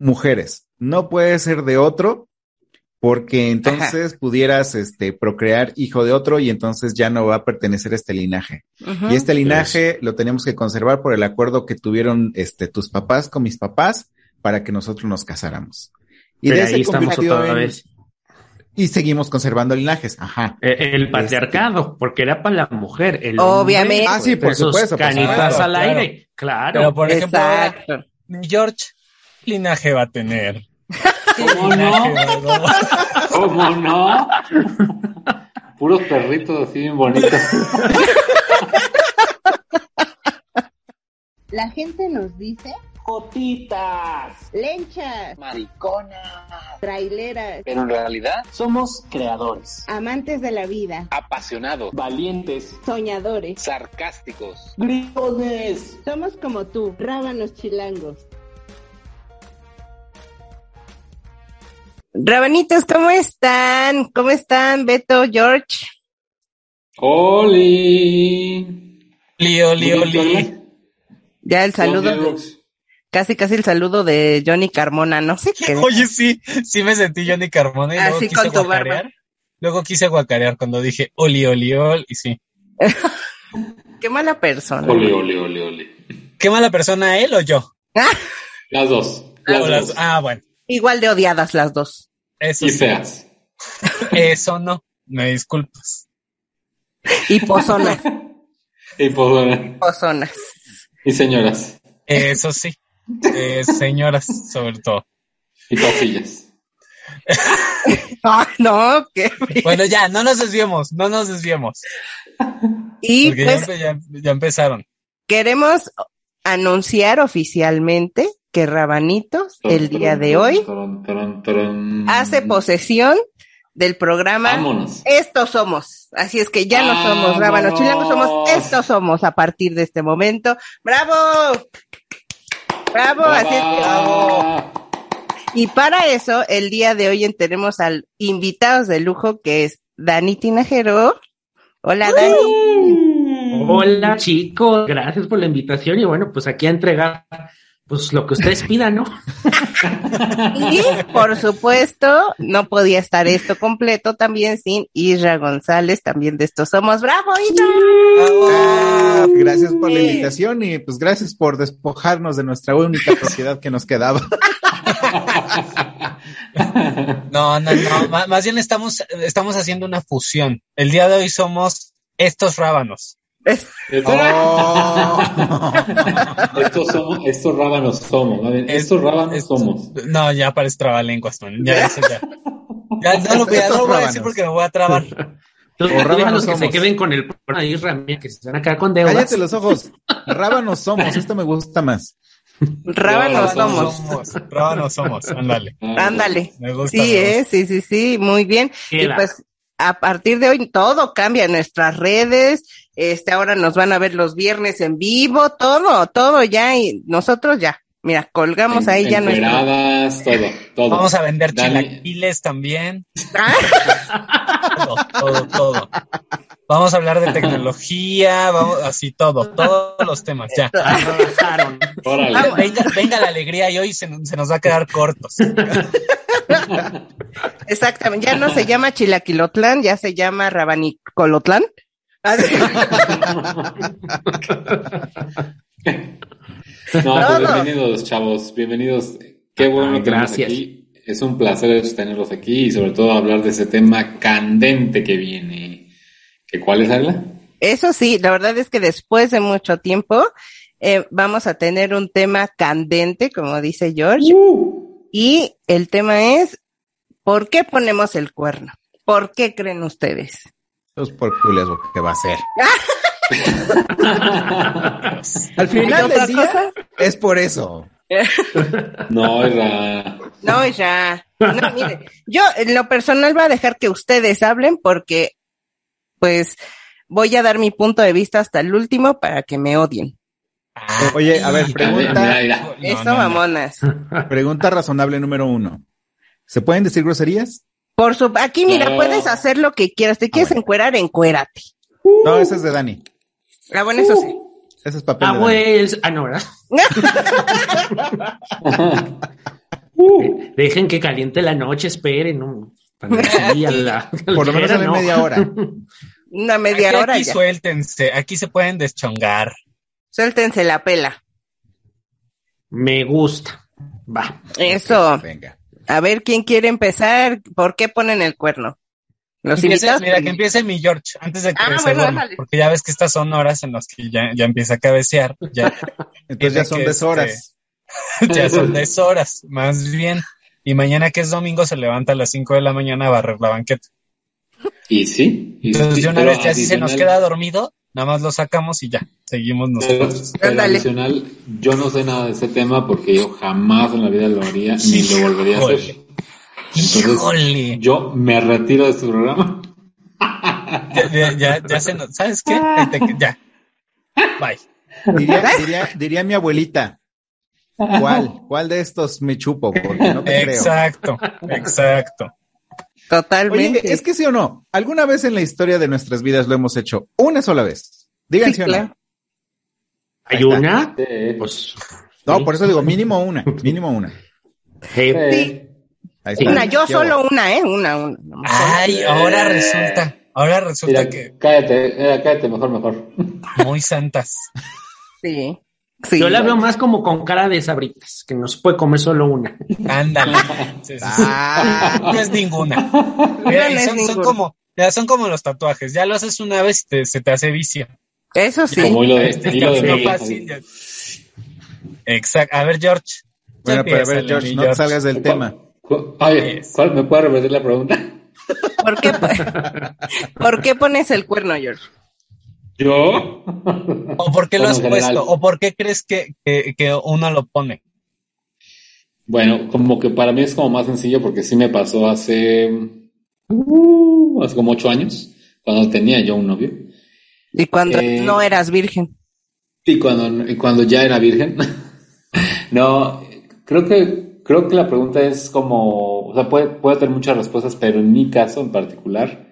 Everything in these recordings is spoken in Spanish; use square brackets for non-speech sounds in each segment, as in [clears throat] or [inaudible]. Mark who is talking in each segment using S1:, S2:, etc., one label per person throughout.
S1: mujeres. No puede ser de otro porque entonces pudieras este procrear hijo de otro y entonces ya no va a pertenecer a este linaje. Y este linaje lo tenemos que conservar por el acuerdo que tuvieron este tus papás con mis papás para que nosotros nos casáramos. Y
S2: Pero
S1: de
S2: ahí estamos otra
S1: en-
S2: vez.
S1: y seguimos conservando linajes. Ajá.
S2: Eh, El patriarcado, porque era para la mujer. El
S3: Obviamente.
S2: hombre,
S1: Ah, sí, por supuesto,
S2: Canitas
S1: supuesto,
S2: al
S4: claro.
S2: aire. Claro.
S4: Pero por ejemplo,
S3: Exacto.
S4: George, ¿qué linaje va a tener? ¿Qué
S5: ¿Cómo no?
S4: va a-
S5: ¿Cómo no? Puros perritos así bien bonitos.
S6: La gente nos dice
S7: Jotitas,
S6: lenchas,
S7: mariconas.
S6: traileras,
S7: Pero en realidad somos creadores,
S6: amantes de la vida,
S7: apasionados, valientes,
S6: soñadores.
S7: sarcásticos, gritones.
S6: Somos como tú, rábanos chilangos.
S3: Rabanitos, ¿cómo están? ¿Cómo están, Beto, George?
S5: ¡Oli!
S4: Oli, oli, oli.
S3: Ya el saludo, casi casi el saludo de Johnny Carmona, no sé [laughs] qué.
S4: Oye, sí, sí me sentí Johnny Carmona y luego
S3: Así
S4: quise
S3: con tu
S4: guacarear. Luego quise guacarear cuando dije oli, oli, oli, y sí. [laughs]
S3: Qué mala persona.
S5: Oli, oli, oli, oli.
S4: ¿Qué mala persona, él o yo?
S5: Las dos. Las
S4: O las-
S5: dos.
S4: ah, bueno,
S3: Igual de odiadas las dos.
S4: eso
S5: Y
S4: sí.
S5: feas. [laughs]
S4: Eso no, me disculpas.
S3: Y pozonas, [laughs]
S5: Y bueno.
S3: pozonas.
S5: Y señoras.
S4: Eso sí. Eh, señoras, sobre todo.
S5: Y pasillas. [laughs]
S3: Ah, no, qué.
S4: Bueno, ya, no nos desviemos, no nos desviemos.
S3: Y
S4: Porque
S3: pues
S4: ya, empe- ya- ya empezaron.
S3: queremos anunciar oficialmente que Rabanitos el día de hoy hace posesión del programa
S5: Vámonos.
S3: Estos somos. Así es que ya no somos Rábanos Chilangos, somos Estos somos a partir de este momento. ¡Bravo! ¡Bravo! Así es que-
S5: Bravo.
S3: y para eso, el día de hoy tenemos al invitados de lujo que es Dani Tinajero. Hola, Dani.
S2: Hola chicos, gracias por la invitación y bueno, pues aquí a entregar pues lo que ustedes pidan, ¿no?
S3: Y, por supuesto, no podía estar esto completo también sin Isra González, también de Estos Somos. ¡Bravo, Isra!
S1: Ah, gracias por la invitación y pues gracias por despojarnos de nuestra única propiedad que nos quedaba.
S4: No, no, no. má- Más bien estamos, estamos haciendo una fusión. El día de hoy somos estos rábanos.
S1: Oh.
S5: Estos somos, estos rábanos somos. Estos rábanos
S4: Es-
S5: somos.
S4: No, ya parece trabalenguas, man. Ya, eso ya. Ya no lo voy a, no lo voy a decir porque me voy a trabar.
S1: O rábanos
S2: que se queden con el mira, que se van a quedar con deudas.
S1: Cállate los ojos. Rábanos somos. Esto me gusta más.
S3: Rábanos somos.
S4: Rábanos somos, ándale.
S3: Ándale.
S4: Me gusta.
S3: Sí,
S4: me gusta.
S3: eh, sí, sí, sí, muy bien. Y pues a partir de hoy todo cambia nuestras redes. Este, ahora nos van a ver los viernes en vivo, todo, todo ya y nosotros ya. Mira, colgamos ahí ya.
S5: Encueradas, todo, todo.
S4: Vamos a vender chilaquiles también.
S3: Ah,
S4: Todo, todo, todo. Vamos a hablar de tecnología, vamos, así todo, todos los temas, ya.
S2: Arrasaron.
S5: Órale.
S4: Venga, venga la alegría y hoy se, se nos va a quedar cortos.
S3: Exactamente, ya no se llama Chilaquilotlán, ya se llama Rabanicolotlán.
S5: No, [laughs]
S3: No,
S5: pues
S3: no.
S5: bienvenidos, chavos. Bienvenidos. Qué bueno tenerlos
S2: gracias.
S5: aquí. Es un placer tenerlos aquí y sobre todo hablar de ese tema candente que viene. ¿Que ¿Cuál es, Agla?
S3: Eso sí, la verdad es que después de mucho tiempo eh, vamos a tener un tema candente, como dice George, y el tema es ¿por qué ponemos el cuerno? ¿Por qué creen ustedes?
S1: Pues por culias lo que va a ser. [laughs] Al
S3: ¿Hay
S1: final del día
S3: cosa?
S1: es por eso.
S5: No, era...
S3: No, ya. No, mire, yo en lo personal voy a dejar que ustedes hablen porque, pues, voy a dar mi punto de vista hasta el último para que me odien.
S1: Oye, a ver, pregunta,
S3: Eso,
S4: no, no.
S3: mamonas.
S1: pregunta razonable número uno. ¿Se pueden decir groserías?
S3: Por su, aquí mira,
S5: No.
S3: puedes hacer lo que quieras. ¿Te quieres
S1: bueno.
S3: encuerar? Encuérate.
S1: No, ese es de Dani.
S3: Ah, bueno, eso sí.
S1: Ese es papel
S2: Ah,
S1: de Dani.
S2: pues, ah, no, ¿verdad? [laughs] [laughs] Dejen que caliente la noche, esperen. [laughs] la
S1: Por lo menos
S2: ¿no?
S1: media hora.
S3: Una media
S4: Aquí,
S3: hora
S4: aquí
S3: ya.
S4: suéltense, aquí se pueden deschongar.
S3: Suéltense la pela.
S2: Me gusta. Va.
S3: Eso.
S1: Venga.
S3: A ver quién quiere empezar. ¿Por qué ponen el cuerno? Los
S4: Empiece-
S3: invitados.
S4: mira, que empiece mi George, antes de que
S3: Ah,
S4: se
S3: bueno,
S4: porque ya ves que estas son horas en las que ya, ya empieza a cabecear, ya, [laughs]
S1: Entonces ya son deshoras. [laughs]
S4: ya son deshoras, más bien. Y mañana que es domingo se levanta a las 5 de la mañana a barrer la banqueta.
S5: Y sí. y
S4: Entonces
S5: sí,
S4: de una
S5: pero
S4: vez ya si se nos queda dormido, nada más lo sacamos y ya, seguimos
S5: Pero,
S4: nosotros.
S5: pero
S3: Ándale.
S5: adicional, yo no sé nada de ese tema porque yo jamás en la vida lo haría ni lo volvería a hacer.
S4: Híjole.
S5: Entonces,
S4: Híjole.
S5: yo me retiro de este programa.
S4: Ya, ya, ya, ya se nos, ¿sabes qué? Ya. Bye.
S1: Diría, diría, diría mi abuelita. ¿Cuál? ¿Cuál de estos me chupo? Porque no te creo.
S4: Exacto, exacto.
S3: Totalmente.
S1: Oye, es que sí o no, alguna vez en la historia de nuestras vidas lo hemos hecho una sola vez. Digan
S3: Sí,
S1: o
S3: claro.
S1: no.
S2: ¿Hay una?
S5: Sí,
S2: Pues.
S1: No,
S2: sí.
S1: por eso digo mínimo una, mínimo una.
S2: Sí.
S3: Una, yo
S1: ¿Qué
S3: solo una, ¿eh? Una, una.
S4: Ay, ahora resulta, ahora resulta
S5: Mira,
S4: que
S5: cállate, mira, cállate, mejor, mejor.
S4: muy santas.
S3: Sí. Sí.
S2: Yo la veo más como con cara de sabritas, que no se puede comer solo una.
S4: Ándale. [laughs] Sí, sí, sí.
S1: Ah,
S4: No es ninguna. [laughs] Mira,
S3: no
S4: son, como, ya son como los tatuajes. Ya lo haces una vez y te- se te hace vicio.
S3: Eso sí.
S5: Como hilo de,
S4: Este
S5: hilo de
S4: fácil, ya. Exacto. A ver, George.
S1: bueno, pero a ver, George, no te salgas del tema.
S5: Cu- Oye. ¿cuál, ¿me puede repetir la pregunta?
S3: ¿Por qué, [laughs] ¿Por qué pones el cuerno, George?
S5: ¿Yo?
S4: ¿O por qué lo
S5: Bueno,
S4: has
S5: general.
S4: puesto? ¿O por qué crees que, que, que uno lo pone?
S5: Bueno, como que para mí es como más sencillo porque sí me pasó hace, uh, hace como ocho años, cuando tenía yo un novio.
S3: Y cuando
S5: Eh,
S3: no eras virgen.
S5: Y cuando, y cuando ya era virgen. [laughs] no, creo que, creo que la pregunta es como, o sea, puede, puede tener muchas respuestas, pero en mi caso en particular,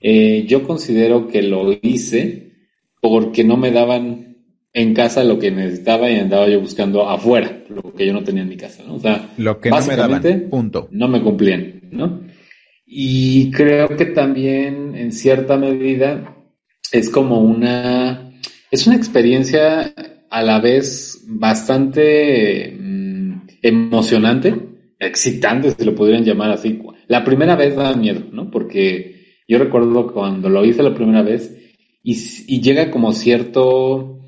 S5: eh, yo considero que lo hice porque no me daban en casa lo que necesitaba y andaba yo buscando afuera lo que yo no tenía en mi casa, ¿no? O sea,
S1: Lo que no me
S5: básicamente,
S1: daban. Punto.
S5: no me cumplían, ¿no? Y creo que también en cierta medida es como una, es una experiencia a la vez bastante mm, emocionante, excitante, si lo pudieran llamar así. La primera vez da miedo, ¿no? Porque yo recuerdo cuando lo hice la primera vez y, llega como cierto,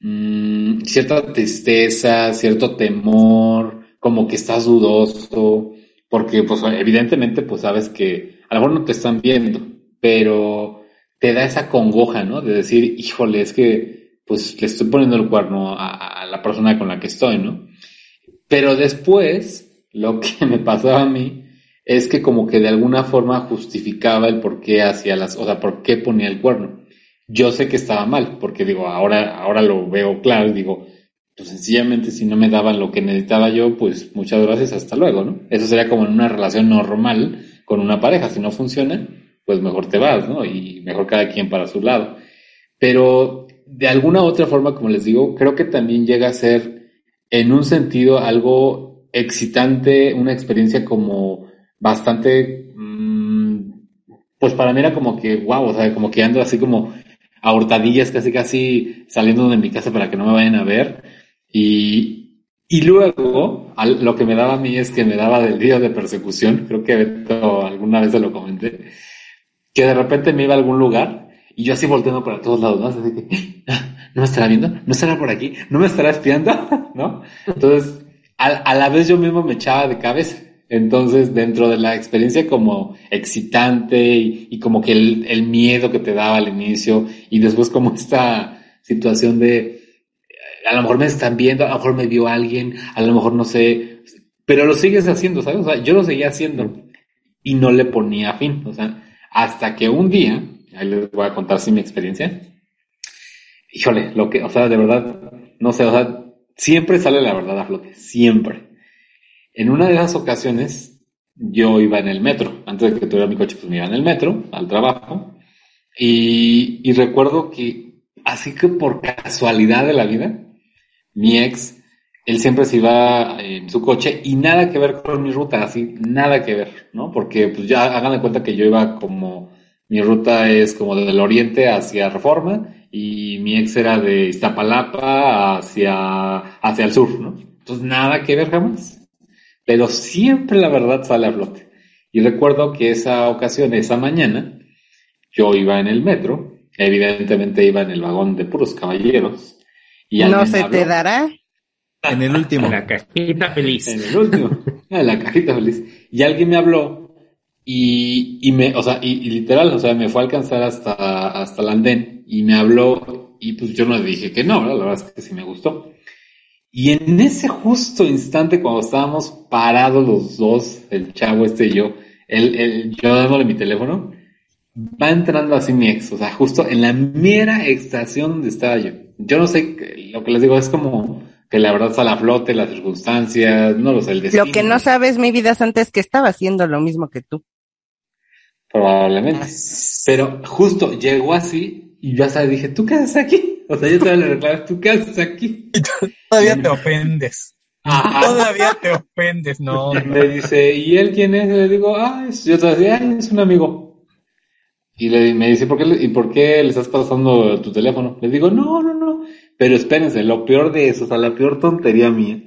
S5: mm, cierta tristeza, cierto temor, como que estás dudoso, porque pues evidentemente pues sabes que a lo mejor no te están viendo, pero te da esa congoja, ¿no? De decir, híjole, es que pues le estoy poniendo el cuerno a, a la persona con la que estoy, ¿no? Pero después, lo [laughs] que me pasaba a mí es que como que de alguna forma justificaba el por qué hacía las, o sea, por qué ponía el cuerno. Yo sé que estaba mal, porque digo, ahora, ahora lo veo claro digo, pues sencillamente si no me daban lo que necesitaba yo, pues muchas gracias, hasta luego, ¿no? Eso sería como en una relación normal con una pareja. Si no funciona, pues mejor te vas, ¿no? Y mejor cada quien para su lado. Pero de alguna otra forma, como les digo, creo que también llega a ser en un sentido algo excitante, una experiencia como bastante, mmm, pues para mí era como que, wow, o sea, como que ando así como a hurtadillas, casi casi saliendo de mi casa para que no me vayan a ver. Y, y luego, lo que me daba a mí es que me daba del día de persecución, creo que Beto alguna vez se lo comenté, que de repente me iba a algún lugar y yo así volteando para todos lados, ¿no? Así que, "Ah, ¿no me estará viendo? ¿No estará por aquí? ¿No me estará espiando? [laughs] ¿No? Entonces, a, a la vez yo mismo me echaba de cabeza. Entonces, dentro de la experiencia como excitante y, y como que el, el miedo que te daba al inicio y después como [laughs] esta situación de eh, a lo mejor me están viendo, a lo mejor me vio alguien, a lo mejor no sé, pero lo sigues haciendo, ¿sabes? O sea, yo lo seguía haciendo y no le ponía fin, o sea, hasta que un día, ahí les voy a contar sí mi experiencia, híjole, lo que, o sea, de verdad, no sé, o sea, siempre sale la verdad a flote, siempre. En una de esas ocasiones, yo iba en el metro, antes de que tuviera mi coche, pues me iba en el metro al trabajo, y, y recuerdo que, así que por casualidad de la vida, mi ex él siempre se iba en su coche y nada que ver con mi ruta, así, nada que ver, ¿no? Porque pues ya hagan de cuenta que yo iba como, mi ruta es como del oriente hacia Reforma y mi ex era de Iztapalapa hacia, hacia el sur, ¿no? Entonces nada que ver jamás. Pero siempre la verdad sale a flote. Y recuerdo que esa ocasión, esa mañana, yo iba en el metro, evidentemente iba en el vagón de puros caballeros. Y
S3: No
S5: alguien
S3: se
S5: habló.
S3: te dará.
S1: En el último.
S2: La cajita feliz.
S5: En el último, en la cajita feliz. Y alguien me habló y, y me, o sea, y, y literal, o sea, me fue a alcanzar hasta, hasta el andén y me habló y pues yo no le dije que no, ¿verdad? la verdad es que sí me gustó. Y en ese justo instante cuando estábamos parados los dos, el chavo este y yo, él, él- yo dándole mi teléfono, va entrando así mi ex, o sea, justo en la mera estación donde estaba yo. Yo no sé, lo que les digo es como que la verdad sale a flote, las circunstancias, no lo sé, el destino.
S3: Lo que no sabes, mi vida es antes que estaba haciendo lo mismo que tú.
S5: Probablemente. Pero justo llegó así y yo hasta dije, ¿tú qué haces aquí? O sea, yo todavía le reclamé, ¿tú qué haces aquí? [laughs]
S4: Todavía te ofendes.
S5: Ajá.
S4: Todavía te ofendes, no.
S5: Y me dice, ¿y él quién es? Y le digo, ah, es, yo todavía, "Ay, es un amigo. Y le, me dice, ¿por qué, le- ¿y por qué le estás pasando tu teléfono? Le digo, no, no, no. Pero espérense, lo peor de eso, o sea, la peor tontería mía,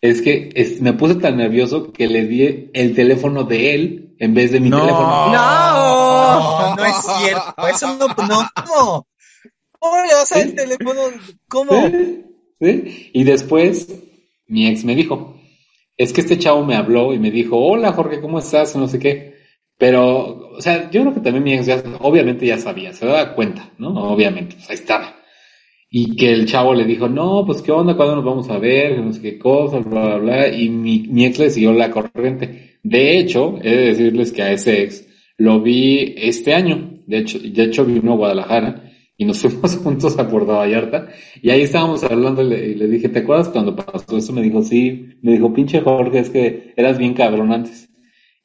S5: es que es- me puse tan nervioso que le di el teléfono de él en vez de mi
S1: No.
S5: teléfono.
S4: No, no es cierto. Eso no, no, ¿cómo? ¿Cómo le vas a dar el teléfono? ¿Cómo?
S5: ¿Sí? ¿Sí? Y después mi ex me dijo, es que este chavo me habló y me dijo, hola Jorge, ¿cómo estás? No sé qué. Pero, o sea, yo creo que también mi ex ya, obviamente ya sabía, se daba cuenta, ¿no? Obviamente, pues ahí estaba. Y que el chavo le dijo, no, pues qué onda, cuándo nos vamos a ver, no sé qué cosa, bla, bla, bla. Y mi, mi ex le siguió la corriente. De hecho, he de decirles que a ese ex lo vi este año. De hecho, de hecho vino a Guadalajara y nos [laughs] fuimos juntos a Puerto Vallarta. Y ahí estábamos hablando y le, y le dije, ¿te acuerdas cuando pasó eso? Me dijo, sí. Me dijo, pinche Jorge, es que eras bien cabrón antes.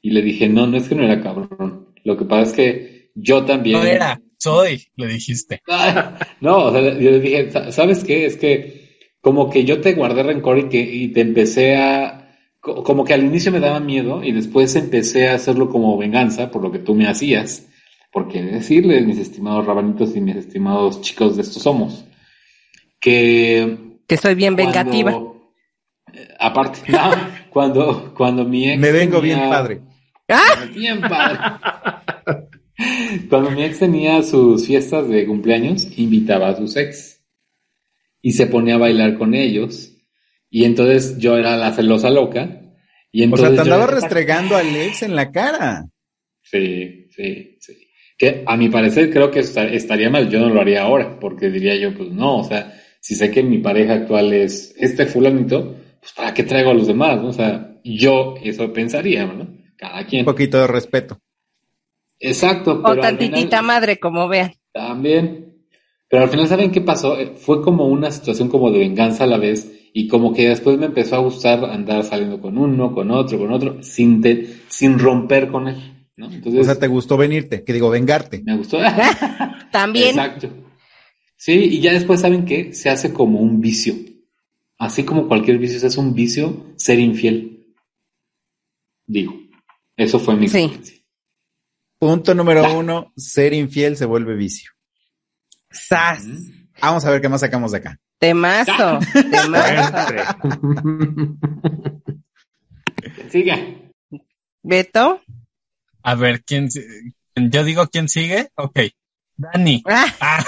S5: Y le dije, no, no es que no era cabrón. Lo que pasa es que yo también.
S4: No era, soy, le dijiste. [laughs]
S5: no, o sea, yo le dije, "Sa- ¿sabes qué? Es que como que yo te guardé rencor y que y te empecé a como que al inicio me daba miedo y después empecé a hacerlo como venganza por lo que tú me hacías. Porque decirles, mis estimados rabanitos y mis estimados chicos de estos somos, que
S3: Que soy bien
S5: cuando-
S3: vengativa.
S5: eh, aparte, [laughs] no, cuando, cuando mi ex
S1: Me vengo bien padre.
S3: ¡Ah!
S5: Bien padre. Cuando mi ex tenía sus fiestas de cumpleaños, invitaba a sus ex y se ponía a bailar con ellos. Y entonces yo era la celosa loca. Y
S1: O
S5: entonces
S1: sea, te andaba
S5: era-
S1: restregando al ex en la cara.
S5: Sí, sí, sí. Que a mi parecer creo que esta- estaría mal. Yo no lo haría ahora, porque diría yo, pues no, o sea, si sé que mi pareja actual es este fulanito, pues para qué traigo a los demás, ¿no? O sea, yo eso pensaría, ¿no? Cada quien.
S1: Un poquito de respeto.
S5: Exacto,
S3: O
S5: pero
S3: tantitita
S5: final-
S3: madre, como vean.
S5: También. Pero al final, ¿saben qué pasó? Eh, Fue como una situación como de venganza a la vez y como que después me empezó a gustar andar saliendo con uno, con otro, con otro, sin, te- sin romper con él, ¿no? Entonces,
S1: O sea, te gustó venirte, que digo, vengarte.
S5: me gustó. [laughs]
S3: También.
S5: Exacto. Sí, y ya después, ¿saben qué? Se hace como un vicio. Así como cualquier vicio, se hace un vicio ser infiel. Digo, eso fue mi
S3: Sí.
S5: experiencia.
S1: Punto número [laughs] uno, ser infiel se vuelve vicio.
S3: ¡Sas!
S1: Vamos a ver qué más sacamos de acá.
S3: Temazo. Temazo.
S5: Siga.
S3: Beto.
S4: A ver, ¿quién? Yo digo quién sigue. Ok. Dani.
S3: Ah,
S4: Ah,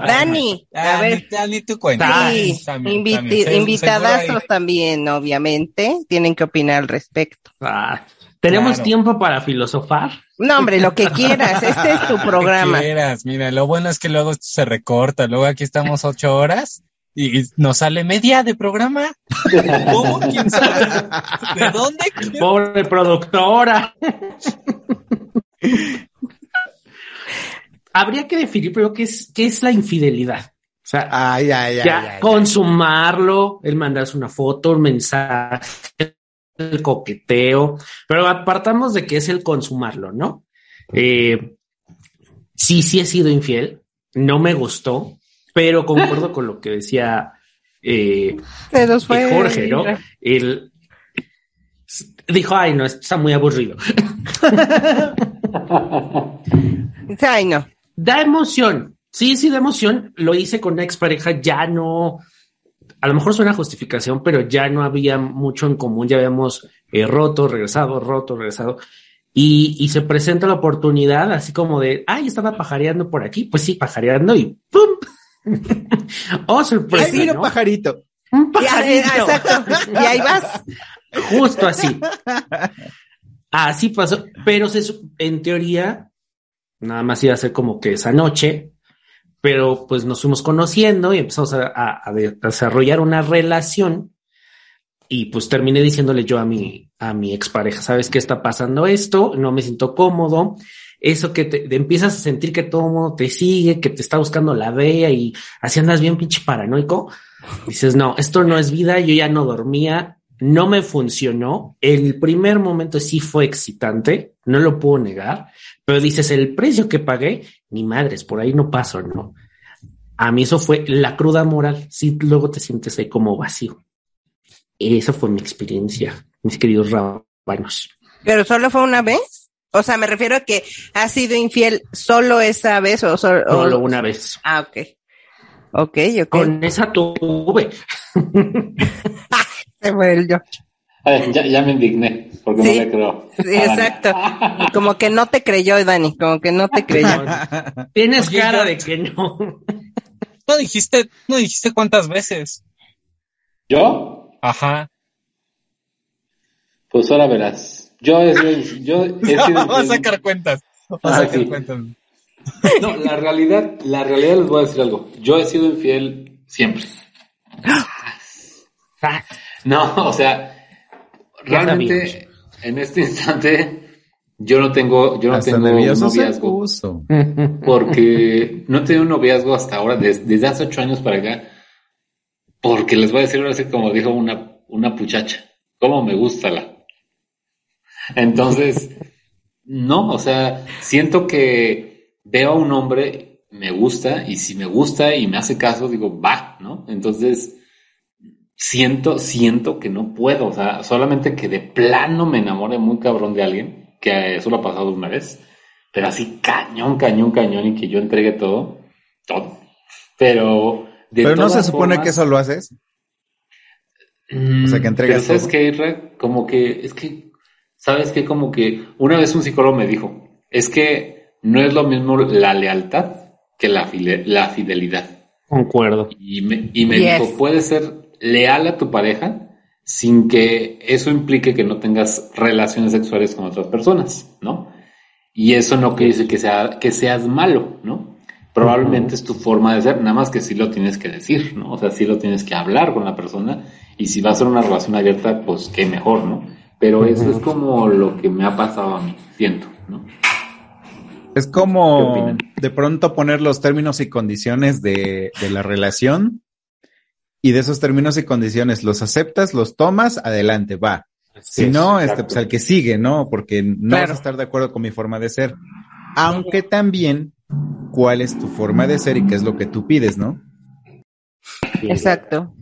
S4: [laughs]
S3: Dani. A
S4: Dani,
S3: ver.
S4: Dani, tú cuenta.
S3: Sí,
S4: También,
S3: invitadazos también, obviamente. Tienen que opinar al respecto.
S2: Ah, ¿Tenemos
S4: Claro.
S2: tiempo para filosofar?
S3: No, hombre, lo que quieras. Este es tu [laughs]
S4: Lo que
S3: programa.
S4: quieras. Mira, lo bueno es que luego esto se recorta. Luego aquí estamos ocho horas y nos sale media de programa. ¿Cómo? ¿Quién sabe? ¿De dónde? ¿Quién?
S2: Pobre productora. Habría que definir primero qué es, qué es la infidelidad. O sea,
S1: Ay, ay, ay.
S2: ya
S1: ay, ay.
S2: consumarlo, el mandarse una foto, un mensaje, el coqueteo, pero apartamos de que es el consumarlo, ¿no? Eh, sí, sí he sido infiel, no me gustó, pero concuerdo con lo que decía eh,
S3: fue.
S2: Jorge, ¿no? Él dijo, ay, no, esto está muy aburrido.
S3: Dice, [laughs] Ay, no.
S2: Da emoción. Sí, sí, da emoción. Lo hice con una expareja, ya no. A lo mejor suena justificación, pero ya no había mucho en común. Ya habíamos eh, roto, regresado, roto, regresado. Y, y se presenta la oportunidad así como de, ay, estaba pajareando por aquí. Pues sí, pajareando y ¡pum! [laughs] oh, sorpresa.
S1: Ay, mira,
S2: ¿no?
S1: pajarito.
S2: Un [laughs]
S3: Y, ahí-
S2: pajarito.
S3: exacto. Y ahí vas.
S2: Justo así. Así pasó. Pero se en teoría, nada más iba a ser como que esa noche, pero pues nos fuimos conociendo y empezamos a, a- a de- a desarrollar una relación. Y pues terminé diciéndole yo a mi, a mi expareja, ¿sabes qué está pasando esto? No me siento cómodo. Eso que te, empiezas a sentir que todo mundo te sigue, que te está buscando la DEA y así andas bien pinche paranoico. Dices, no, esto no es vida, yo ya no dormía, no me funcionó. El primer momento sí fue excitante, no lo puedo negar, pero dices, el precio que pagué, ni madres, por ahí no paso, ¿no? A mí eso fue la cruda moral, sí, luego te sientes ahí como vacío. Esa fue mi experiencia, mis queridos rabanos.
S3: Pero solo fue una vez. O sea, me refiero a que has sido infiel solo esa vez o solo. o-
S2: Solo una vez.
S3: Ah, ok. Ok, ok.
S2: Con esa tuve. [laughs]
S3: Se fue el yo.
S5: Ya, ya me indigné, porque
S3: Sí.
S5: no le creo.
S3: Sí, exacto. Como que no te creyó, Dani, como que no te creyó.
S2: Tienes
S4: Oye,
S2: cara de que no. [laughs]
S4: No dijiste, no dijiste cuántas veces.
S5: ¿Yo?
S4: Ajá.
S5: Pues ahora verás. Yo he sido, yo he [laughs] sido
S4: Vamos a sacar cuentas. Vamos a
S5: Ah,
S4: sacar
S5: sí.
S4: cuentas.
S5: No, la realidad, la realidad les voy a decir algo. Yo he sido infiel siempre. [gasps] [laughs] No, o sea, realmente en este instante yo no tengo, yo no
S1: Hasta
S5: tengo un noviazgo. Porque no he tenido un noviazgo hasta ahora, des- desde hace ocho años para acá. Porque les voy a decir ahora sí como dijo una, una puchacha. ¿Cómo me gusta la? Entonces, no, o sea, siento que veo a un hombre, me gusta, y si me gusta y me hace caso, digo, va, ¿no? Entonces, siento, siento que no puedo, o sea, solamente que de plano me enamore muy cabrón de alguien, que eso lo ha pasado una vez, pero así cañón, cañón, cañón, y que yo entregue todo, todo. Pero, de
S1: Pero no se supone
S5: formas-
S1: que eso lo haces.
S5: Mm,
S1: O sea, que entregas
S5: Pero ¿sabes
S1: todo.
S5: qué, Isra? Como que, es que, ¿sabes qué? Como que una vez un psicólogo me dijo, es que no es lo mismo la lealtad que la, file- la fidelidad.
S2: Concuerdo.
S5: Y me, y me
S3: Yes.
S5: dijo, puedes ser leal a tu pareja sin que eso implique que no tengas relaciones sexuales con otras personas, ¿no? Y eso no quiere decir que, sea, que seas malo, ¿no? Probablemente es tu forma de ser, nada más que sí lo tienes que decir, ¿no? O sea, sí lo tienes que hablar con la persona y si va a ser una relación abierta, pues qué mejor, ¿no? Pero eso es como lo que me ha pasado a mí, siento, ¿no?
S1: Es
S5: ¿Qué
S1: como de pronto poner los términos y condiciones de, de la relación y de esos términos y condiciones los aceptas, los tomas, adelante, va. Si no, este,
S5: exacto.
S1: pues al que sigue, ¿no? Porque no
S3: Claro.
S1: vas a estar de acuerdo con mi forma de ser. Aunque también, ¿cuál es tu forma de ser y qué es lo que tú pides, no?
S3: Exacto.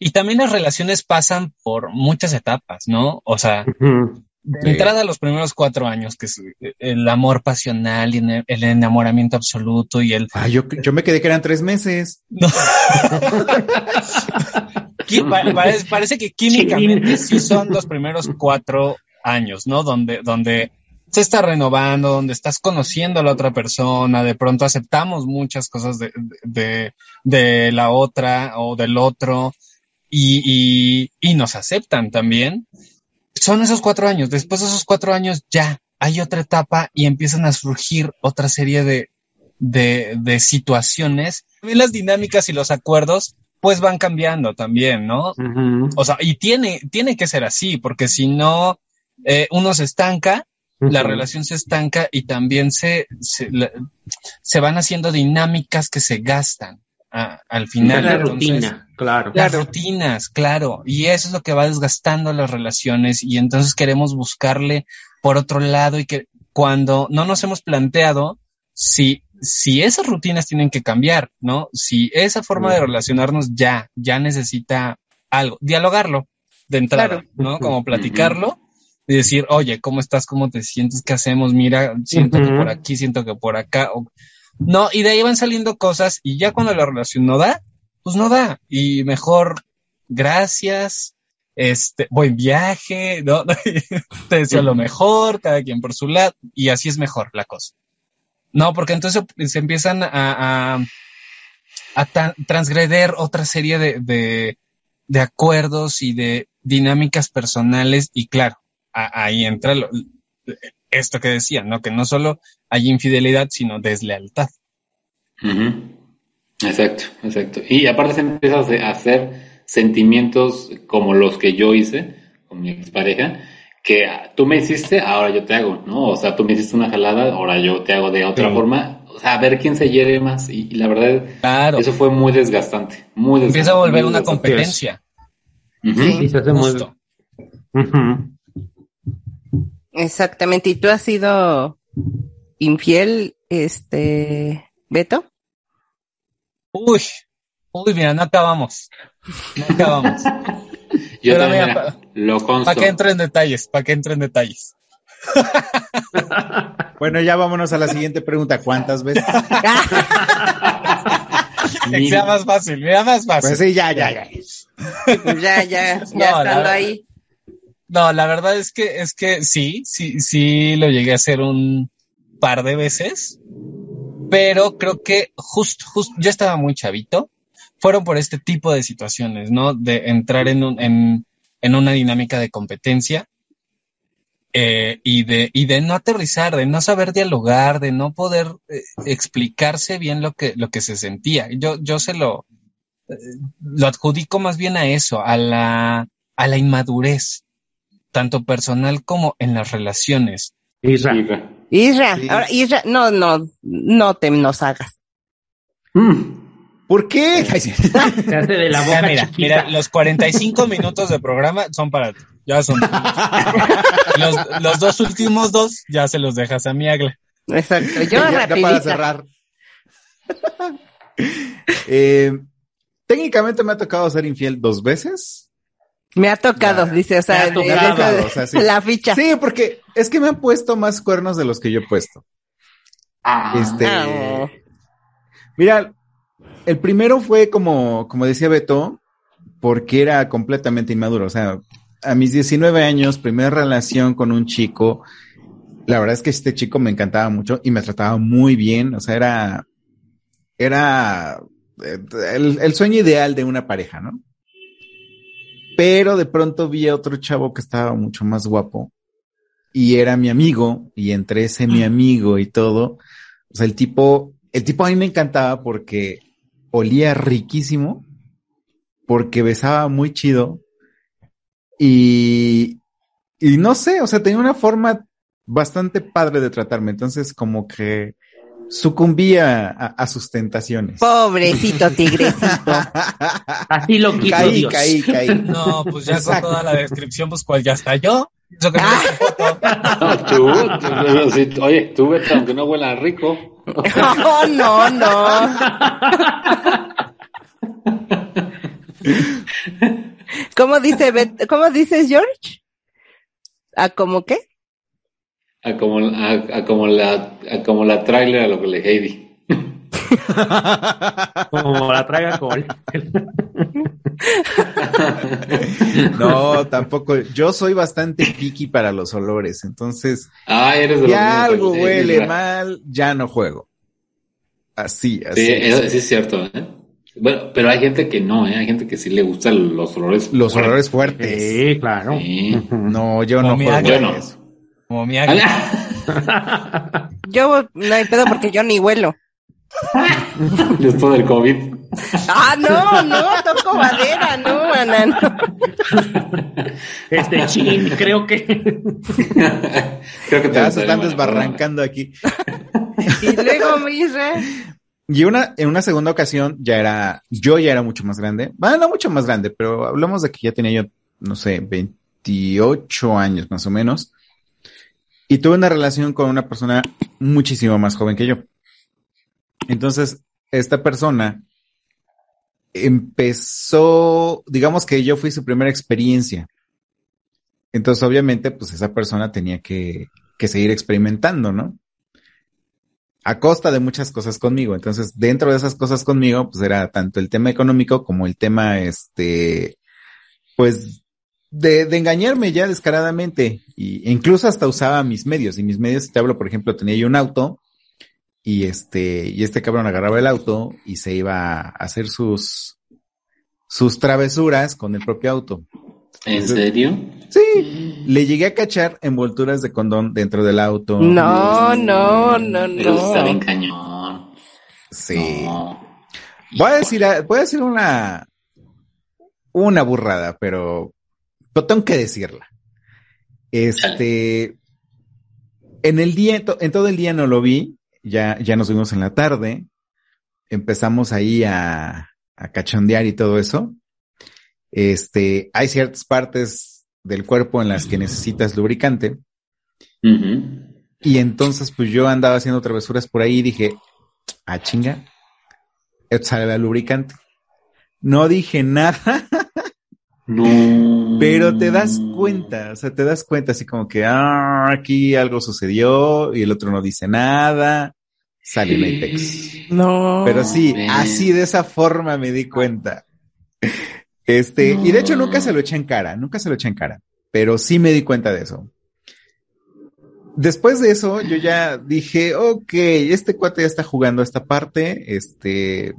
S4: Y también las relaciones pasan por muchas etapas, ¿no? O sea. De
S1: Sí.
S4: entrada a los primeros cuatro años, que es el amor pasional y el enamoramiento absoluto y el...
S1: Ah, yo, yo me quedé que eran tres meses.
S4: No. Parece, parece que químicamente sí son los primeros cuatro años, ¿no? Donde, donde se está renovando, donde estás conociendo a la otra persona, de pronto aceptamos muchas cosas de, de, de la otra o del otro y, y, y nos aceptan también. Son esos cuatro años. Después de esos cuatro años ya hay otra etapa y empiezan a surgir otra serie de, de, de situaciones. También las dinámicas y los acuerdos pues van cambiando también, ¿no? O sea, y tiene, tiene que ser así, porque si no, eh, uno se estanca, la relación se estanca y también se, se, van haciendo dinámicas que se gastan a- al final.
S2: La
S4: Entonces,
S2: rutina, claro.
S4: Las rutinas, claro. Y eso es lo que va desgastando las relaciones y entonces queremos buscarle por otro lado y que cuando no nos hemos planteado si si esas rutinas tienen que cambiar, ¿no? Si esa forma de relacionarnos ya, ya necesita algo, dialogarlo de entrada,
S3: Claro.
S4: ¿no? Como platicarlo y decir, oye, ¿cómo estás? ¿Cómo te sientes? ¿Qué hacemos? Mira, siento que por aquí, siento que por acá. o- No, y de ahí van saliendo cosas y ya cuando la relación no da, pues no da. Y mejor, gracias, este, buen viaje, ¿no? [laughs] Te deseo lo mejor, cada quien por su lado, y así es mejor la cosa. No, porque entonces se empiezan a, a, a transgreder otra serie de, de, de acuerdos y de dinámicas personales, y claro, ahí entra lo- esto que decía, ¿no? Que no solo hay infidelidad, sino deslealtad.
S5: Exacto, exacto. Y aparte se empieza a hacer- sentimientos como los que yo hice con mi expareja, que tú me hiciste, ahora yo te hago, ¿no? O sea, tú me hiciste una jalada, ahora yo te hago de otra
S4: Sí.
S5: forma. O sea, a ver quién se hiere más. Y, y la verdad,
S4: Claro.
S5: eso fue muy desgastante. Muy desgastante.
S4: Empieza a volver una competencia.
S2: Sí, se hace muy-
S4: Justo.
S3: Exactamente. ¿Y tú has sido infiel, este, Beto?
S4: Uy, uy, mira, no acabamos. No acabamos.
S5: Yo
S4: Pero
S5: también
S4: mira,
S5: lo consto.
S4: ¿Para qué entro en detalles? ¿Para qué entro en detalles? [laughs]
S1: Bueno, ya vámonos a la siguiente pregunta. ¿Cuántas veces? [laughs]
S4: Sea más fácil, mira más fácil.
S1: Pues sí, ya, ya, ya.
S3: ya, ya, [laughs] ya
S4: No,
S3: estando ahí.
S4: No, la verdad es que, es que sí, sí, sí lo llegué a hacer un par de veces, pero creo que justo, justo, yo estaba muy chavito, fueron por este tipo de situaciones, ¿no? De entrar en un, en, en una dinámica de competencia, eh, y de, y de no aterrizar, de no saber dialogar, de no poder eh, explicarse bien lo que, lo que se sentía. Yo, yo se lo, eh, lo adjudico más bien a eso, a la, a la inmadurez, tanto personal como en las relaciones.
S2: Isra.
S3: Isra,
S1: Sí.
S3: ahora, Isra, no, no, no te nos hagas.
S5: Mm.
S1: ¿Por qué? [laughs]
S2: Se hace de la boca
S4: Ya, mira,
S2: chiquita.
S4: mira, los 45 minutos de programa son para ti. Ya son. [laughs] los, los dos últimos dos ya se los dejas a mi agla.
S3: Exacto. Yo [laughs]
S1: Ya- ya para cerrar. Eh, técnicamente me ha tocado ser infiel dos veces.
S3: Me ha tocado,
S1: Ya.
S3: dice, o sea,
S2: Me ha
S3: de- de-
S2: tocado,
S3: de-
S1: o sea, sí.
S3: la ficha.
S1: Sí, porque es que me han puesto más cuernos de los que yo he puesto. Este,
S3: Ah.
S1: mira, el primero fue como, como decía Beto, porque era completamente inmaduro. O sea, a mis 19 años, primera relación con un chico. La verdad es que este chico me encantaba mucho y me trataba muy bien. O sea, era, era eh, el, el sueño ideal de una pareja, ¿no? Pero de pronto vi a otro chavo que estaba mucho más guapo y era mi amigo y entre ese mi amigo y todo, o sea, el tipo, el tipo a mí me encantaba porque olía riquísimo, porque besaba muy chido y, y no sé, o sea, tenía una forma bastante padre de tratarme, entonces como que sucumbía a, a sus tentaciones.
S3: Pobrecito tigrecito. [laughs]
S2: Así lo quiso
S1: caí,
S2: Dios.
S1: caí, caí.
S4: No, pues ya
S1: Exacto.
S4: con toda la descripción, pues cuál ya está yo. Eso que no.
S5: No, tú, oye, tú vete aunque no huela rico.
S3: No, no, no. ¿Cómo dice Bet- ¿Cómo dices George? ¿A cómo qué?
S5: A como, a, a como la, a como la trailer a lo que le Heidi.
S2: Como la traga con. [laughs]
S1: No, tampoco. Yo soy bastante picky para los olores, entonces
S5: Ah, eres de
S1: ya algo huele mal, ya no juego. Así, así.
S5: Sí,
S1: es.
S5: sí es cierto, ¿eh? Bueno, pero hay gente que no, ¿eh? Hay gente que sí le gustan los olores.
S1: Los
S5: fuertes.
S1: olores fuertes.
S2: Sí, claro.
S5: Sí.
S1: No, yo no
S4: mi
S1: juego
S5: Yo no.
S1: eso.
S4: Como mi.
S5: Ah, [laughs]
S3: Yo no hay pedo porque yo ni huelo.
S5: Después del COVID.
S3: Ah, no, no, toco madera, no, mana, no.
S2: Este chin, creo que. [laughs]
S5: Creo que te
S1: Ya se están desbarrancando aquí. [laughs]
S3: Y luego me dice,
S1: Y una, en una segunda ocasión ya era, yo ya era mucho más grande. Bueno, no mucho más grande, pero hablamos de que ya tenía yo, no sé, 28 años más o menos. Y tuve una relación con una persona muchísimo más joven que yo. Entonces, esta persona empezó, digamos que yo fui su primera experiencia. Entonces, obviamente, pues esa persona tenía que, que seguir experimentando, ¿no? A costa de muchas cosas conmigo. Entonces, dentro de esas cosas conmigo, pues era tanto el tema económico como el tema, este, pues, de, de engañarme ya descaradamente. Y incluso hasta usaba mis medios. Y mis medios, te hablo, por ejemplo, tenía yo un auto y este, y este cabrón agarraba el auto y se iba a hacer sus, sus travesuras con el propio auto.
S5: ¿En serio?
S1: Sí, le llegué a cachar envolturas de condón dentro del auto.
S3: No, no, no,
S5: Pero está bien
S3: no.
S5: cañón.
S1: Sí.
S5: No.
S1: Voy a decir, voy a decir una, una burrada, pero, pero tengo que decirla. Este, en el día, en to- en todo el día no lo vi, ya, ya nos vimos en la tarde, empezamos ahí a, a cachondear y todo eso. Este, hay ciertas partes del cuerpo en las que necesitas lubricante. Y entonces, pues yo andaba haciendo travesuras por ahí y dije, ah, chinga, esto sale lubricante. No dije nada,
S5: No.
S1: Pero te das cuenta, o sea, te das cuenta así como que, ah, aquí algo sucedió y el otro no dice nada, sale el Apex. [gasps]
S3: No.
S1: Pero sí, así de esa forma me di cuenta. [laughs] Este, y de hecho nunca se lo eché en cara, nunca se lo eché en cara, pero sí me di cuenta de eso. Después de eso, yo ya dije, ok, este cuate ya está jugando esta parte, este,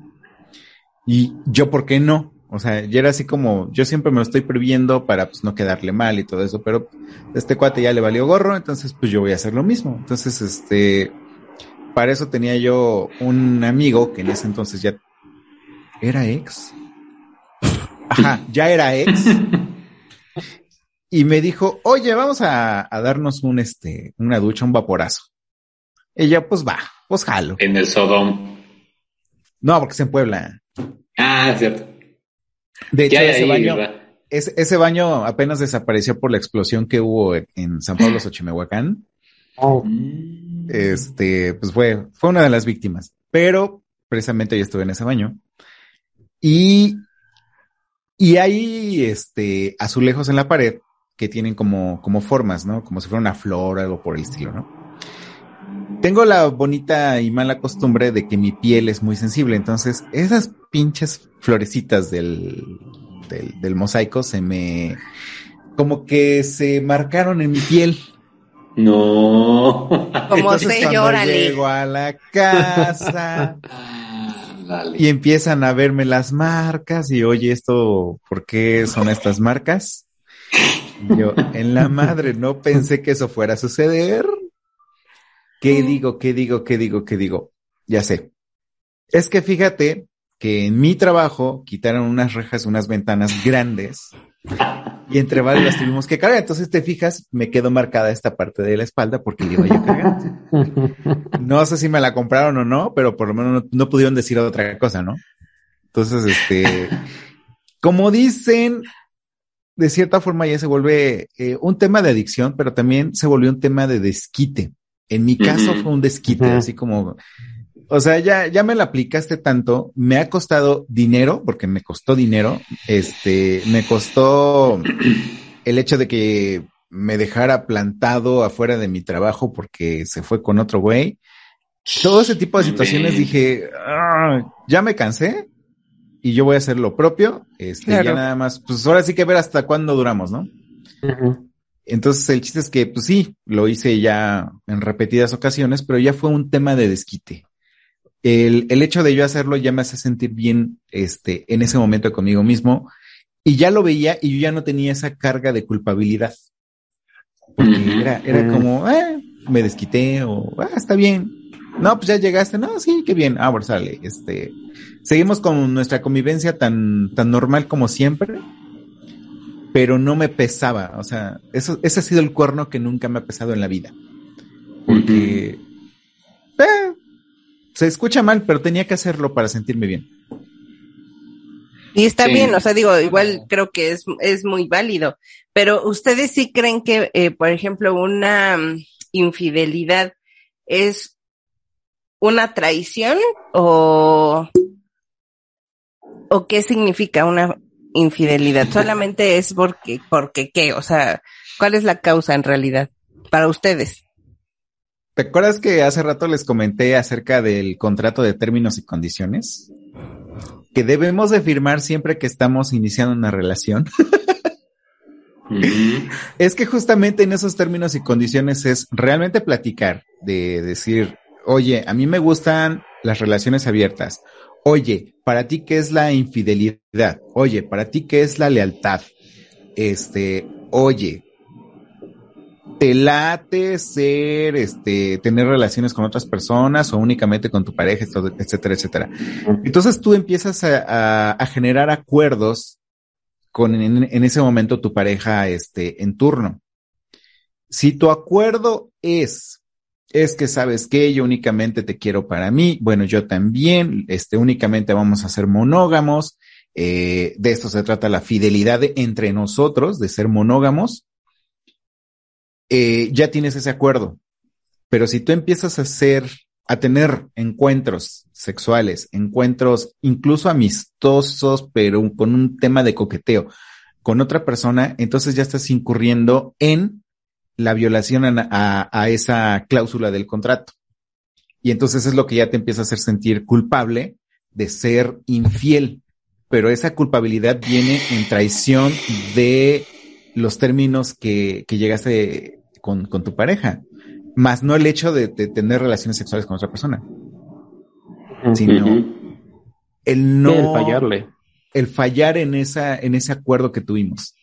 S1: y yo, ¿por qué no? O sea, ya era así como, yo siempre me lo estoy previendo para pues no quedarle mal y todo eso, pero este cuate ya le valió gorro, entonces pues yo voy a hacer lo mismo. Entonces, este, para eso tenía yo un amigo que en ese entonces ya era ex. Ajá, ya era ex. [laughs] Y me dijo, oye, vamos a, a darnos un, este, una ducha, un vaporazo. Yo, pues va, pues jalo.
S5: En el Sodom.
S1: No, porque es en Puebla.
S5: Ah, cierto.
S1: De hecho, ese
S5: ahí,
S1: baño, ese, ese baño apenas desapareció por la explosión que hubo en- en San Pablo, Xochimehuacán.
S5: Mm.
S1: Este, pues fue, fue una de las víctimas. Pero precisamente yo estuve en ese baño. Y, y hay este azulejos en la pared que tienen como, como formas, ¿no? Como si fuera una flor o algo por el estilo, ¿no? Tengo la bonita y mala costumbre de que mi piel es muy sensible, entonces esas pinches florecitas del, del, del mosaico se me, como que se marcaron en mi piel.
S5: No.
S3: Como
S1: Entonces,
S3: sé,
S1: cuando
S3: llórale.
S1: llego a la casa [laughs]
S5: Ah, dale.
S1: y empiezan a verme las marcas y oye esto, ¿por qué son estas marcas? Y yo, en la madre, no pensé que eso fuera a suceder. ¿Qué digo? ¿Qué digo? ¿Qué digo? ¿Qué digo? Ya sé. Es que fíjate que en mi trabajo quitaron unas rejas, unas ventanas grandes y entre varios las tuvimos que cargar. Entonces te fijas, me quedó marcada esta parte de la espalda porque le iba yo cargando. No sé si me la compraron o no, pero por lo menos no, no pudieron decir otra cosa, ¿no? Entonces, este, como dicen, de cierta forma ya se vuelve eh, un tema de adicción, pero también se volvió un tema de desquite. En mi caso fue un desquite, así como, o sea, ya, ya me la aplicaste tanto, me ha costado dinero, porque me costó dinero, este, me costó el hecho de que me dejara plantado afuera de mi trabajo porque se fue con otro güey. Todo ese tipo de situaciones dije, "Ah, ya me cansé y yo voy a hacer lo propio. Este,
S3: Claro.
S1: ya nada más, pues ahora sí que ver hasta cuándo duramos, ¿no?
S2: Ujú.
S1: Entonces el chiste es que, pues sí, lo hice ya en repetidas ocasiones, pero ya fue un tema de desquite. El, el hecho de yo hacerlo ya me hace sentir bien, este, en ese momento conmigo mismo y ya lo veía y yo ya no tenía esa carga de culpabilidad. Porque era, era como, eh, me desquité o, ah, está bien. No, pues ya llegaste, no, sí, qué bien. Ah, bueno, sale, este, seguimos con nuestra convivencia tan, tan normal como siempre, pero no me pesaba. O sea, eso, ese ha sido el cuerno que nunca me ha pesado en la vida. Porque, eh, se escucha mal, pero tenía que hacerlo para sentirme bien.
S3: Y está
S5: Sí.
S3: bien, o sea, digo, igual creo que es, es muy válido, pero ustedes sí creen que, eh, por ejemplo, una mm, infidelidad es una traición o, o qué significa una infidelidad? [laughs] Solamente es porque, porque qué, o sea, ¿cuál es la causa en realidad para ustedes?
S1: ¿Te acuerdas que hace rato les comenté acerca del contrato de términos y condiciones? Que debemos de firmar siempre que estamos iniciando una relación. [laughs] Es que justamente en esos términos y condiciones es realmente platicar, de decir, oye, a mí me gustan las relaciones abiertas. Oye, para ti, ¿qué es la infidelidad? Oye, para ti, ¿qué es la lealtad? Este, oye, ¿te late ser, este, tener relaciones con otras personas o únicamente con tu pareja, etcétera, etcétera? Entonces tú empiezas a, a, a generar acuerdos con en, en, ese momento tu pareja, este, en turno. Si tu acuerdo es, es que sabes que yo únicamente te quiero para mí, bueno, yo también, este, únicamente vamos a ser monógamos, eh, de esto se trata la fidelidad de, entre nosotros, de ser monógamos, eh, ya tienes ese acuerdo. Pero si tú empiezas a hacer, a tener encuentros sexuales, encuentros incluso amistosos, pero con un tema de coqueteo con otra persona, entonces ya estás incurriendo en la violación a, esa cláusula del contrato. Y entonces es lo que ya te empieza a hacer sentir culpable de ser infiel. Pero esa culpabilidad viene en traición de los términos que, que llegaste con, con, tu pareja, más no el hecho de, de, tener relaciones sexuales con otra persona, sino uh -huh. el no
S2: el fallarle,
S1: el fallar en esa en ese acuerdo que tuvimos.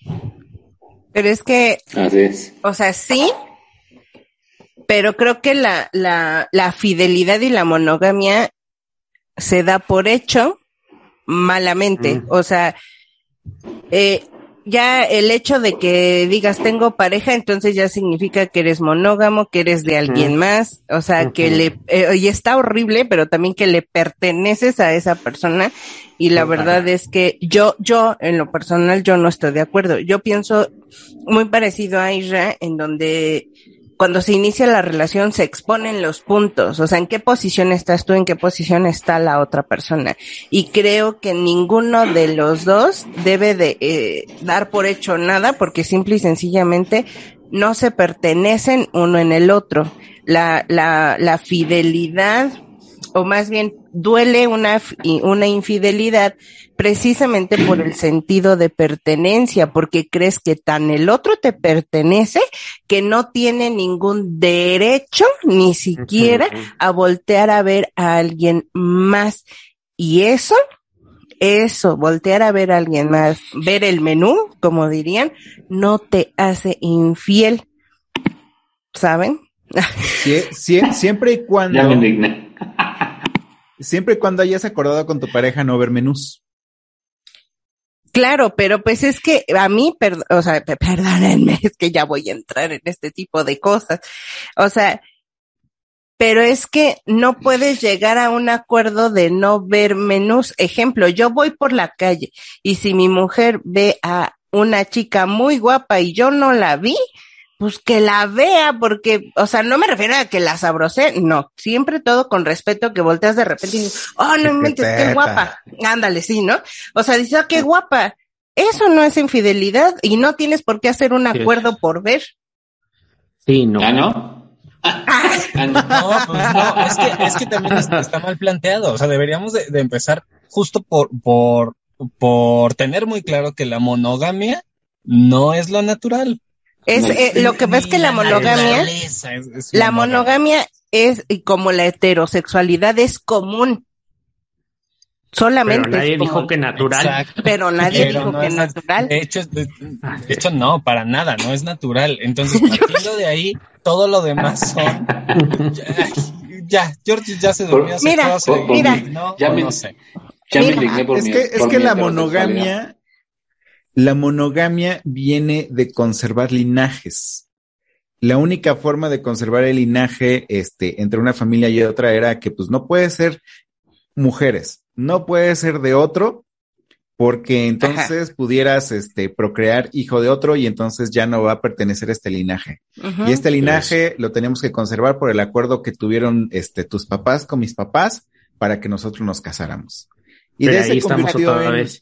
S3: Pero es que,
S5: Así es.
S3: o sea, sí, pero creo que la, la, la fidelidad y la monogamia se da por hecho malamente. Mm. O sea, eh, ya el hecho de que digas tengo pareja, entonces ya significa que eres monógamo, que eres de alguien más, o sea, uh -huh. que le, eh, y está horrible, pero también que le perteneces a esa persona. Y la uh -huh. verdad es que yo, yo, en lo personal, yo no estoy de acuerdo. Yo pienso muy parecido a Isra, en donde cuando se inicia la relación se exponen los puntos, o sea, en qué posición estás tú, en qué posición está la otra persona. Y creo que ninguno de los dos debe de eh, dar por hecho nada porque simple y sencillamente no se pertenecen uno en el otro. La, la, la fidelidad, o más bien duele una, una infidelidad precisamente por el sentido de pertenencia, porque crees que tan el otro te pertenece que no tiene ningún derecho ni siquiera a voltear a ver a alguien más. Y eso, eso, voltear a ver a alguien más, ver el menú, como dirían, no te hace infiel. ¿Saben?
S1: Sie sie siempre y cuando.
S5: Ya me indigné.
S1: Siempre y cuando hayas acordado con tu pareja no ver menús.
S3: Claro, pero pues es que a mí, o sea, perdónenme, es que ya voy a entrar en este tipo de cosas. O sea, pero es que no puedes llegar a un acuerdo de no ver menús. Ejemplo, yo voy por la calle y si mi mujer ve a una chica muy guapa y yo no la vi, pues que la vea, porque, o sea, no me refiero a que la sabrosé, no, siempre todo con respeto, que volteas de repente y dices, oh, no inventes, qué guapa, ándale, sí, ¿no? O sea, dices, oh, qué guapa, eso no es infidelidad y no tienes por qué hacer un acuerdo por ver.
S2: Sí, no.
S5: ¿Ya no? [laughs]
S4: no, pues no, es que, es que también está, está mal planteado, o sea, deberíamos de, de empezar justo por, por, por tener muy claro que la monogamia no es lo natural.
S3: Es, eh, lo que ves que la monogamia,
S4: es, es
S3: la monogamia es, y como la heterosexualidad es común. Solamente.
S2: Pero nadie
S3: es
S2: dijo que natural.
S4: Exacto.
S3: Pero nadie
S4: Pero
S3: dijo
S4: no
S3: que
S4: es
S3: natural.
S4: De hecho, de, de hecho, no, para nada, no es natural. Entonces, [laughs] partiendo de ahí, todo lo demás son. Ya, George ya se durmió.
S3: Mira, mira.
S4: no,
S5: Ya me-
S4: no sé.
S5: Ya me
S3: Mira,
S5: indigné por
S1: es
S5: mi
S1: que, es que la monogamia, la monogamia viene de conservar linajes. La única forma de conservar el linaje, este, entre una familia y otra era que, pues, no puede ser mujeres, no puede ser de otro, porque entonces pudieras este, procrear hijo de otro y entonces ya no va a pertenecer a este linaje. Y este linaje lo tenemos que conservar por el acuerdo que tuvieron este, tus papás con mis papás para que nosotros nos casáramos. Y
S2: Pero
S1: de ese
S2: ahí estamos otra
S1: en-
S2: vez.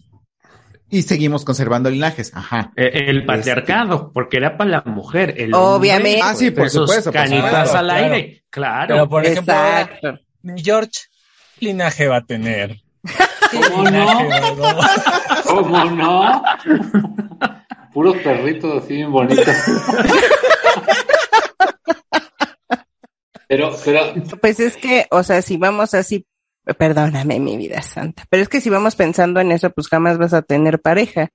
S1: Y seguimos conservando linajes, ajá.
S2: Eh, El patriarcado, porque era para la mujer. El hombre,
S3: Obviamente.
S1: Ah, sí, por supuesto, por
S2: Canitas
S1: supuesto,
S2: al aire, claro.
S4: Pero por ejemplo,
S3: Exacto.
S4: mi George, ¿qué linaje va a tener? [laughs] ¿Qué
S5: ¿Cómo no? ¿Cómo [laughs] no? Puros perritos así bien bonitos. [laughs] Pero, pero,
S3: Pues es que, o sea, si vamos así, perdóname mi vida santa, pero es que si vamos pensando en eso, pues jamás vas a tener pareja.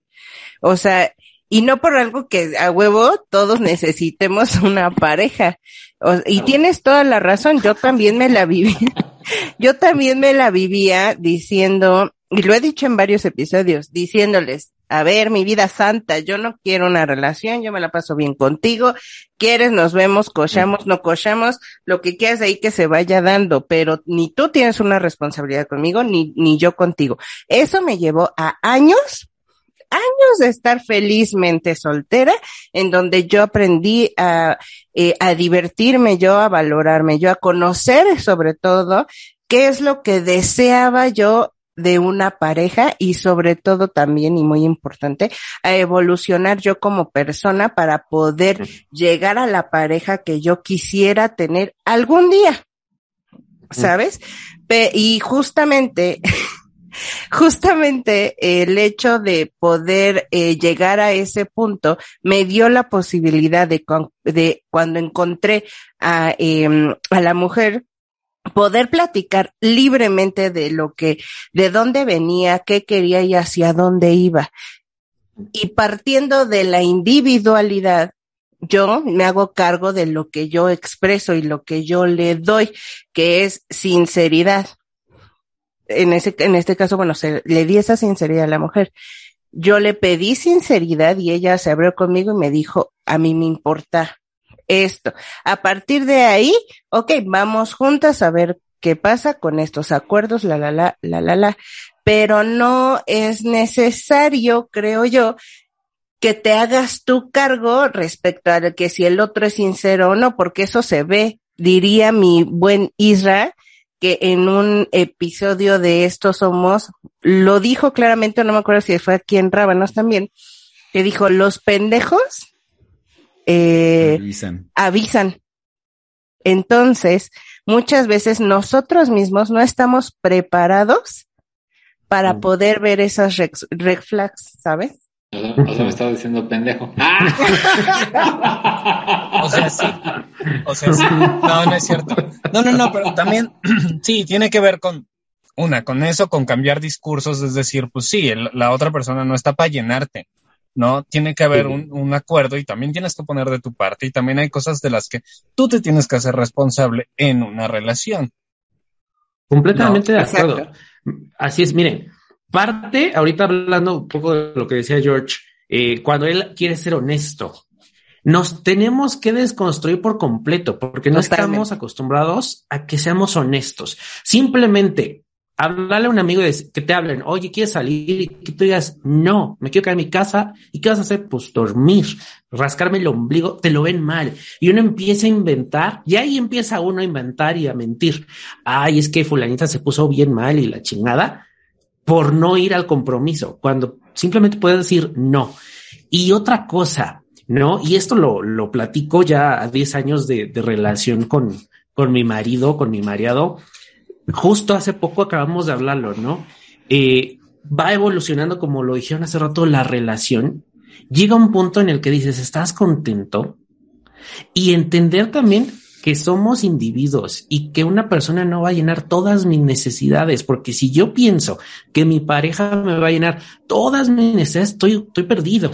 S3: O sea, y no por algo que a huevo todos necesitemos [laughs] una pareja. O- y tienes toda la razón, yo también me la viví. [laughs] yo también me la vivía diciendo, y lo he dicho en varios episodios, diciéndoles, a ver, mi vida santa, yo no quiero una relación, yo me la paso bien contigo, quieres, nos vemos, cochamos, no cochamos, lo que quieras ahí que se vaya dando, pero ni tú tienes una responsabilidad conmigo, ni, ni yo contigo. Eso me llevó a años, años de estar felizmente soltera, en donde yo aprendí a, eh, a divertirme, yo a valorarme, yo a conocer sobre todo qué es lo que deseaba yo de una pareja y sobre todo también y muy importante a evolucionar yo como persona para poder llegar a la pareja que yo quisiera tener algún día. ¿Sabes? Pe- y justamente, [laughs] justamente el hecho de poder eh, llegar a ese punto me dio la posibilidad de cuando encontré a, em, a la mujer poder platicar libremente de lo que, de dónde venía, qué quería y hacia dónde iba. Y partiendo de la individualidad, yo me hago cargo de lo que yo expreso y lo que yo le doy, que es sinceridad. En ese, en este caso, bueno, se, le di esa sinceridad a la mujer. Yo le pedí sinceridad y ella se abrió conmigo y me dijo, a mí me importa esto. A partir de ahí, ok, vamos juntas a ver qué pasa con estos acuerdos, la, la, la, la, la, la. Pero no es necesario, creo yo, que te hagas tu cargo respecto a que si el otro es sincero o no, porque eso se ve, diría mi buen Isra, que en un episodio de Estos Somos, lo dijo claramente, no me acuerdo si fue aquí en Rábanos también, que dijo, los pendejos eh,
S1: Avisan.
S3: avisan. Entonces, muchas veces nosotros mismos no estamos preparados para
S5: Mm.
S3: poder ver esas red, red flags, ¿sabes?
S5: o sea, me estaba diciendo pendejo. [laughs]
S4: O sea, sí. O sea, sí. No, no es cierto. No, no, no, pero también, [clears throat] sí, tiene que ver con, una, con eso, con cambiar discursos, es decir, pues sí, el- la otra persona no está para llenarte, ¿no? Tiene que haber un, un acuerdo y también tienes que poner de tu parte y también hay cosas de las que tú te tienes que hacer responsable en una relación.
S2: Completamente
S3: No,
S2: de acuerdo.
S3: exacto.
S2: Así es, miren, parte, ahorita hablando un poco de lo que decía George, eh, cuando él quiere ser honesto, nos tenemos que desconstruir por completo, porque no
S3: Totalmente.
S2: estamos acostumbrados a que seamos honestos. Simplemente hablarle a un amigo que te hablen, oye, ¿quieres salir? Y que tú digas, no, me quiero quedar en mi casa. ¿Y qué vas a hacer? Pues dormir, rascarme el ombligo, te lo ven mal. Y uno empieza a inventar, y ahí empieza uno a inventar y a mentir. Ay, es que fulanita se puso bien mal y la chingada por no ir al compromiso, cuando simplemente puedes decir no. Y otra cosa, ¿no? Y esto lo, lo platico ya a 10 años de, de relación con, con mi marido, con mi mareado. Justo hace poco acabamos de hablarlo, ¿no? Eh, va evolucionando, como lo dijeron hace rato, la relación. Llega un punto en el que dices, ¿estás contento? Y entender también que somos individuos y que una persona no va a llenar todas mis necesidades, porque si yo pienso que mi pareja me va a llenar todas mis necesidades, estoy, estoy perdido.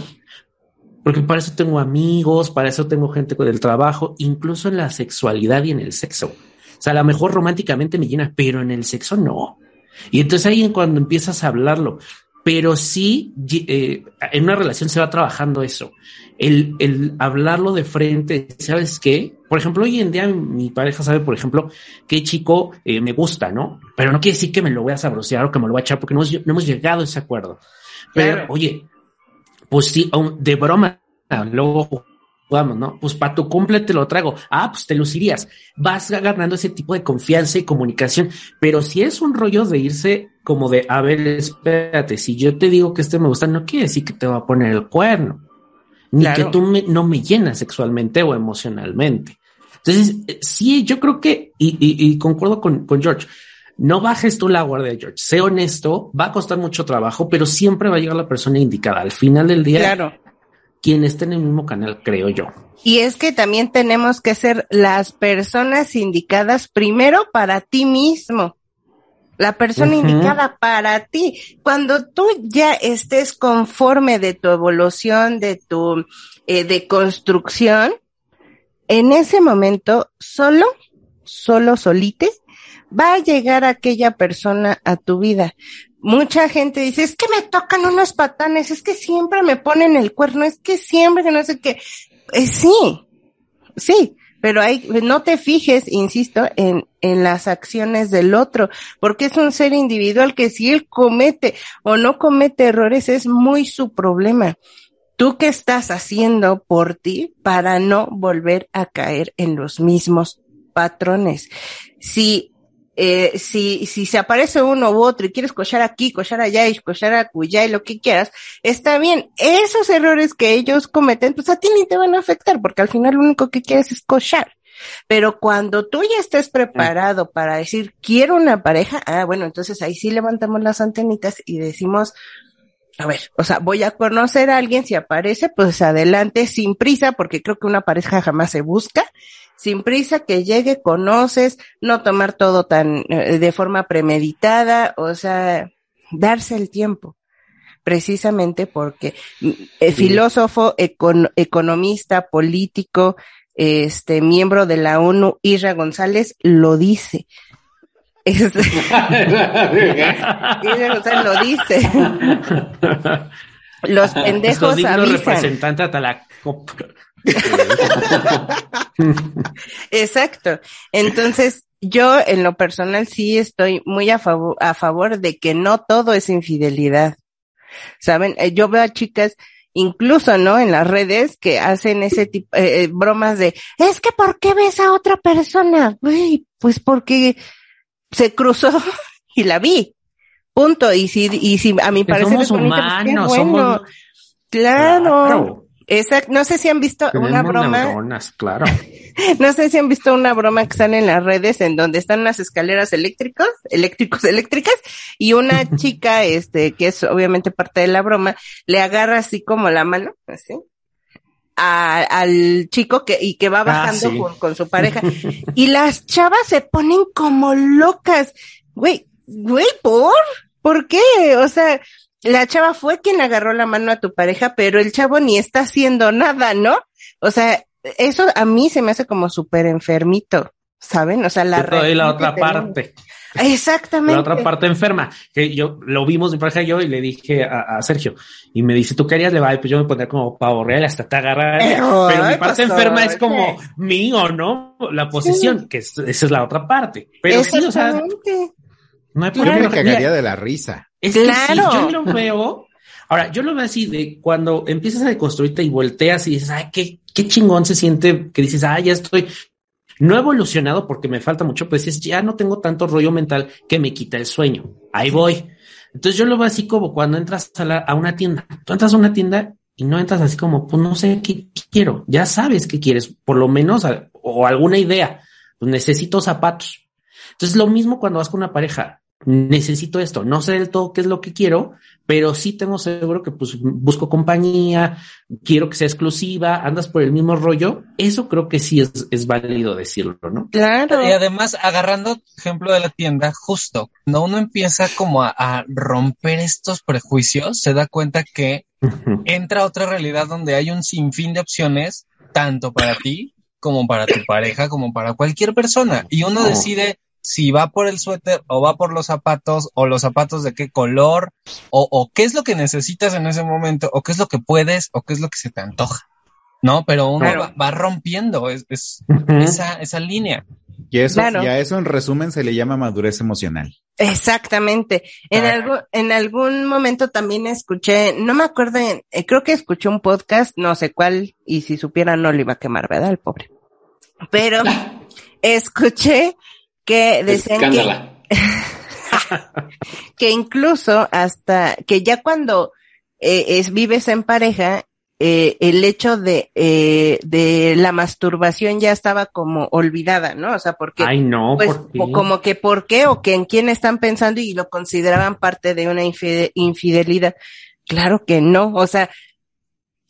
S2: Porque para eso tengo amigos, para eso tengo gente con el trabajo, incluso en la sexualidad y en el sexo. O sea, a lo mejor románticamente me llena, pero en el sexo no. Y entonces ahí es cuando empiezas a hablarlo. Pero sí, eh, en una relación se va trabajando eso. El, el hablarlo de frente, ¿sabes qué? Por ejemplo, hoy en día mi pareja sabe, por ejemplo, qué chico eh, me gusta, ¿no? Pero no quiere decir que me lo voy a sabrosear o que me lo voy a echar porque no hemos, no hemos llegado a ese acuerdo. Pero,
S3: Claro.
S2: oye, pues sí, de broma, luego jugamos, ¿no? Pues para tu cumple te lo traigo. Ah, pues te lucirías. Vas ganando ese tipo de confianza y comunicación. Pero si es un rollo de irse como de, a ver, espérate, si yo te digo que este me gusta, no quiere decir que te va a poner el cuerno. Ni
S3: Claro.
S2: que tú me- no me llenas sexualmente o emocionalmente. Entonces, eh, sí, yo creo que, y, y- y concuerdo con, con George, no bajes tú la guardia, George. Sé honesto, va a costar mucho trabajo, pero siempre va a llegar la persona indicada. Al final del día,
S3: Claro.
S2: Quien esté en el mismo canal, creo yo.
S3: Y es que también tenemos que ser las personas indicadas primero para ti mismo. La persona indicada para ti. Cuando tú ya estés conforme de tu evolución, de tu eh, de construcción, en ese momento solo, solo solite, va a llegar aquella persona a tu vida. Mucha gente dice, es que me tocan unos patanes, es que siempre me ponen el cuerno, es que siempre que no sé qué. Eh, sí, sí, pero hay, no te fijes, insisto, en, en las acciones del otro, porque es un ser individual que si él comete o no comete errores es muy su problema. ¿Tú qué estás haciendo por ti para no volver a caer en los mismos patrones? Si, eh, si, si se aparece uno u otro y quieres cochar aquí, cochar allá y cochar acullá y lo que quieras, está bien. Esos errores que ellos cometen, pues a ti ni te van a afectar, porque al final lo único que quieres es cochar. Pero cuando tú ya estés preparado para decir, quiero una pareja, ah, bueno, entonces ahí sí levantamos las antenitas y decimos, a ver, o sea, voy a conocer a alguien, si aparece, pues adelante, sin prisa, porque creo que una pareja jamás se busca, sin prisa, que llegue, conoces, no tomar todo tan eh, de forma premeditada, o sea, darse el tiempo precisamente porque mm, el filósofo, econ- economista, político, este miembro de la ONU, Isra González, lo dice. Es- [laughs] Isra González lo dice. [laughs] Los pendejos avisan.
S2: representante hasta la [laughs]
S3: Exacto. Entonces, yo en lo personal sí estoy muy a favor, a favor de que no todo es infidelidad. Saben, Eh, yo veo a chicas incluso, ¿no? En las redes que hacen ese tipo, eh, eh, bromas de, es que ¿por qué ves a otra persona? Güey, pues porque se cruzó [laughs] y la vi. Punto. Y si, y si a mi parecer
S2: somos
S3: es bonita, pues qué
S2: humanos,
S3: bueno.
S2: somos-
S3: Claro.
S2: Claro.
S3: Exacto. No sé si han visto una broma.
S2: neuronas, claro. [laughs]
S3: No sé si han visto una broma que sale en las redes en donde están unas escaleras eléctricos, eléctricos, [laughs] eléctricas, y una [laughs] chica, este, que es obviamente parte de la broma, le agarra así como la mano, así, a- al chico que, y que va
S2: Ah,
S3: bajando
S2: sí.
S3: con, con su pareja. Y las chavas se ponen como locas. Güey, güey, ¿por? ¿Por qué? O sea, la chava fue quien agarró la mano a tu pareja, pero el chavo ni está haciendo nada, ¿no? O sea, eso a mí se me hace como súper enfermito, ¿saben? O sea, la
S2: la otra parte.
S3: Exactamente.
S2: La otra parte enferma, que yo lo vimos mi pareja y yo y le dije a, a Sergio y me dice, ¿tú qué harías? Le va, pues yo me pondría como pavo real hasta te agarrar.
S3: Pero,
S2: Pero mi parte
S3: pasó,
S2: enferma es como mío, ¿no? La posesión, que es- esa es la otra parte. Pero sí, o sea. No hay
S1: Yo
S2: por qué
S1: me cagaría
S2: Mira,
S1: de la risa.
S2: Es que
S3: Claro.
S2: yo lo veo. Ahora, yo lo veo así de cuando empiezas a deconstruirte y volteas y dices, ay, qué, qué chingón se siente que dices, ay, ya estoy. No he evolucionado porque me falta mucho, pues es ya no tengo tanto rollo mental que me quita el sueño. Ahí voy. Entonces yo lo veo así como cuando entras a, la- a una tienda. Tú entras a una tienda y no entras así como, pues no sé qué quiero. Ya sabes qué quieres, por lo menos, o alguna idea. Pues necesito zapatos. Entonces lo mismo cuando vas con una pareja. Necesito esto. No sé del todo qué es lo que quiero, pero sí tengo seguro que pues busco compañía, quiero que sea exclusiva, andas por el mismo rollo. Eso creo que sí es, es válido decirlo, ¿no?
S3: Claro.
S4: Y además, agarrando ejemplo de la tienda, justo cuando uno empieza como a, a romper estos prejuicios, se da cuenta que entra a otra realidad donde hay un sinfín de opciones, tanto para ti como para tu pareja, como para cualquier persona. Y uno
S2: No.
S4: decide si va por el suéter o va por los zapatos o los zapatos de qué color o, o qué es lo que necesitas en ese momento o qué es lo que puedes o qué es lo que se te antoja. No, pero uno
S3: Claro.
S4: va, va rompiendo es, es- esa, esa línea.
S1: Y eso,
S3: Claro.
S1: y a eso en resumen se le llama madurez emocional.
S3: Exactamente. En
S4: Claro.
S3: algún, en algún momento también escuché, no me acuerdo, eh, creo que escuché un podcast, no sé cuál, y si supiera no lo iba a quemar, ¿verdad? El pobre. Pero [laughs] escuché que decían que,
S5: Escándala. [laughs]
S3: que incluso hasta que ya cuando eh, es, vives en pareja, eh, el hecho de, eh, de la masturbación ya estaba como olvidada, ¿no? O sea, porque
S2: Ay, no,
S3: pues
S2: ¿por qué?
S3: po- como que por qué o que en quién están pensando y lo consideraban parte de una infide- infidelidad. Claro que no, o sea,